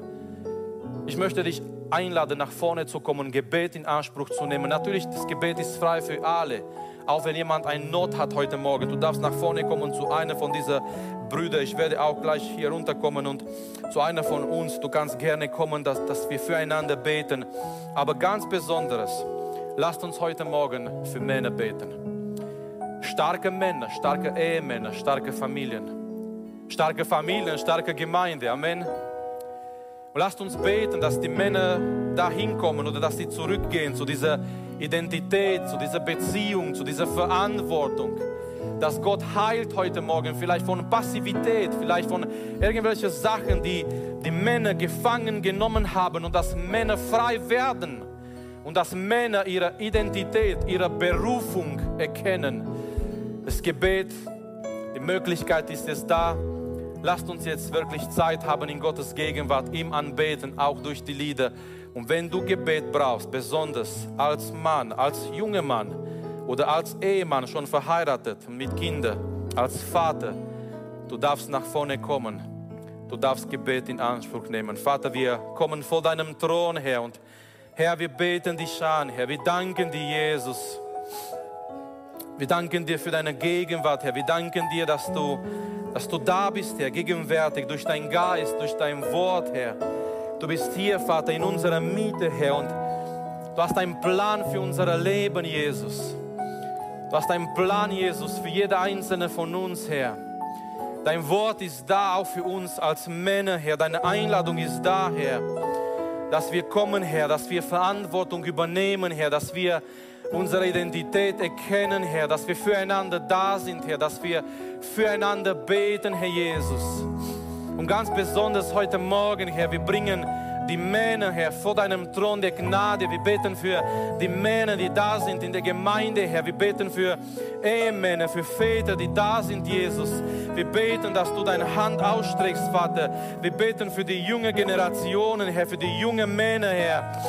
ich möchte dich einladen, nach vorne zu kommen, Gebet in Anspruch zu nehmen. Natürlich, das Gebet ist frei für alle. Auch wenn jemand eine Not hat heute Morgen, du darfst nach vorne kommen zu einer von diesen Brüdern. Ich werde auch gleich hier runterkommen und zu einer von uns. Du kannst gerne kommen, dass, dass wir füreinander beten. Aber ganz besonderes, lasst uns heute Morgen für Männer beten. Starke Männer, starke Ehemänner, starke Familien. Starke Familien, starke Gemeinde. Amen. Und lasst uns beten, dass die Männer dahin kommen oder dass sie zurückgehen zu dieser Identität, zu dieser Beziehung, zu dieser Verantwortung. Dass Gott heilt heute Morgen, vielleicht von Passivität, vielleicht von irgendwelchen Sachen, die die Männer gefangen genommen haben und dass Männer frei werden und dass Männer ihre Identität, ihre Berufung erkennen. Das Gebet, die Möglichkeit ist es da, lasst uns jetzt wirklich Zeit haben in Gottes Gegenwart, ihm anbeten, auch durch die Lieder. Und wenn du Gebet brauchst, besonders als Mann, als junger Mann oder als Ehemann schon verheiratet mit Kindern, als Vater, du darfst nach vorne kommen. Du darfst Gebet in Anspruch nehmen. Vater, wir kommen vor deinem Thron her und Herr, wir beten dich an, Herr, wir danken dir, Jesus. Wir danken dir für deine Gegenwart, Herr. Wir danken dir, dass du dass du da bist, Herr, gegenwärtig durch dein Geist, durch dein Wort, Herr. Du bist hier, Vater, in unserer Mitte, Herr, und du hast einen Plan für unser Leben, Jesus. Du hast einen Plan, Jesus, für jede einzelne von uns, Herr. Dein Wort ist da auch für uns als Männer, Herr. Deine Einladung ist da, Herr. Dass wir kommen, Herr, dass wir Verantwortung übernehmen, Herr, dass wir unsere Identität erkennen, Herr, dass wir füreinander da sind, Herr, dass wir füreinander beten, Herr Jesus. Und ganz besonders heute Morgen, Herr, wir bringen die Männer, Herr, vor deinem Thron der Gnade. Wir beten für die Männer, die da sind in der Gemeinde, Herr. Wir beten für Ehemänner, für Väter, die da sind, Jesus. Wir beten, dass du deine Hand ausstreckst, Vater. Wir beten für die junge Generationen, Herr, für die jungen Männer, Herr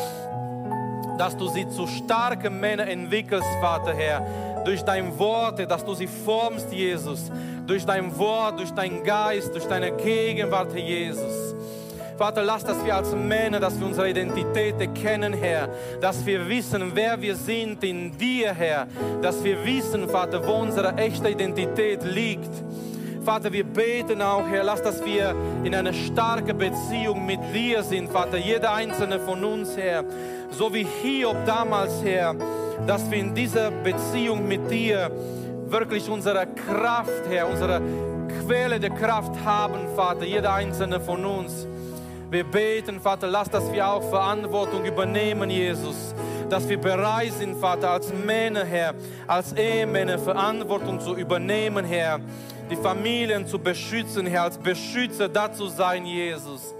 dass du sie zu starken Männern entwickelst, Vater Herr, durch dein Wort, dass du sie formst, Jesus, durch dein Wort, durch deinen Geist, durch deine Gegenwart, Herr Jesus. Vater, lass, dass wir als Männer, dass wir unsere Identität erkennen, Herr, dass wir wissen, wer wir sind in dir, Herr, dass wir wissen, Vater, wo unsere echte Identität liegt. Vater, wir beten auch, Herr, lass, dass wir in einer starken Beziehung mit dir sind, Vater, jeder einzelne von uns, Herr, so wie Hiob damals, Herr, dass wir in dieser Beziehung mit dir wirklich unsere Kraft, Herr, unsere Quelle der Kraft haben, Vater, jeder einzelne von uns. Wir beten, Vater, lass, dass wir auch Verantwortung übernehmen, Jesus. Dass wir bereit sind, Vater, als Männer, Herr, als Ehemänner Verantwortung zu übernehmen, Herr. Die Familien zu beschützen, Herr, als Beschützer da zu sein, Jesus.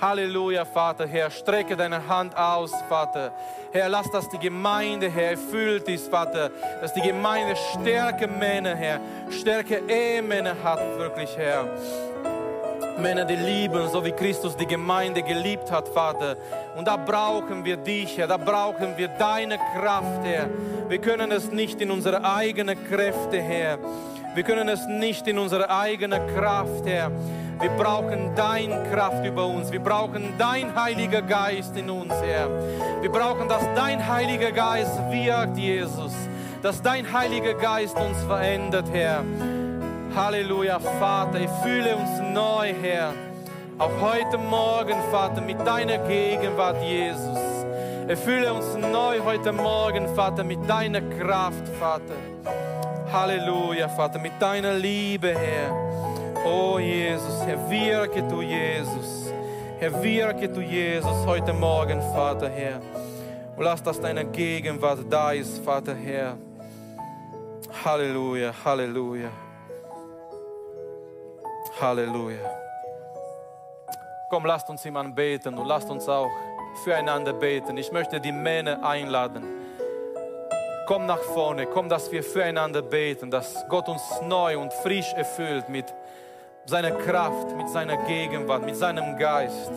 Halleluja, Vater, Herr, strecke deine Hand aus, Vater. Herr, lass, dass die Gemeinde, Herr, erfüllt ist, Vater. Dass die Gemeinde stärke Männer, Herr, stärke Ehemänner hat, wirklich, Herr. Männer, die lieben, so wie Christus die Gemeinde geliebt hat, Vater. Und da brauchen wir dich, Herr, da brauchen wir deine Kraft, Herr. Wir können es nicht in unsere eigenen Kräfte, Herr. Wir können es nicht in unsere eigene Kraft, Herr. Wir brauchen deine Kraft über uns. Wir brauchen dein Heiliger Geist in uns, Herr. Wir brauchen, dass dein Heiliger Geist wirkt, Jesus. Dass dein Heiliger Geist uns verändert, Herr. Halleluja, Vater. Ich fühle uns neu, Herr. Auch heute Morgen, Vater, mit deiner Gegenwart, Jesus. Erfülle uns neu heute Morgen, Vater, mit deiner Kraft, Vater. Halleluja, Vater, mit deiner Liebe, Herr. Oh Jesus, Herr, wirke du, Jesus. Herr, wirke du, Jesus, heute Morgen, Vater, Herr. Und lass, dass deine Gegenwart da ist, Vater, Herr. Halleluja, Halleluja. Halleluja. Komm, lasst uns ihm anbeten und lasst uns auch füreinander beten. Ich möchte die Männer einladen Komm nach vorne, komm, dass wir füreinander beten, dass Gott uns neu und frisch erfüllt mit, seiner Kraft, mit seiner Gegenwart, mit seinem Geist,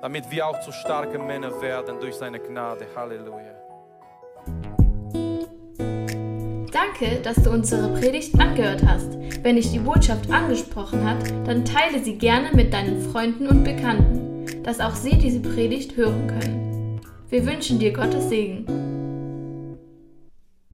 damit wir auch zu starken Männern werden durch seine Gnade. Halleluja. Danke, dass du unsere Predigt angehört hast. Wenn dich die Botschaft angesprochen hat, dann teile sie gerne mit deinen Freunden und Bekannten, dass auch sie diese Predigt hören können. Wir wünschen dir Gottes Segen.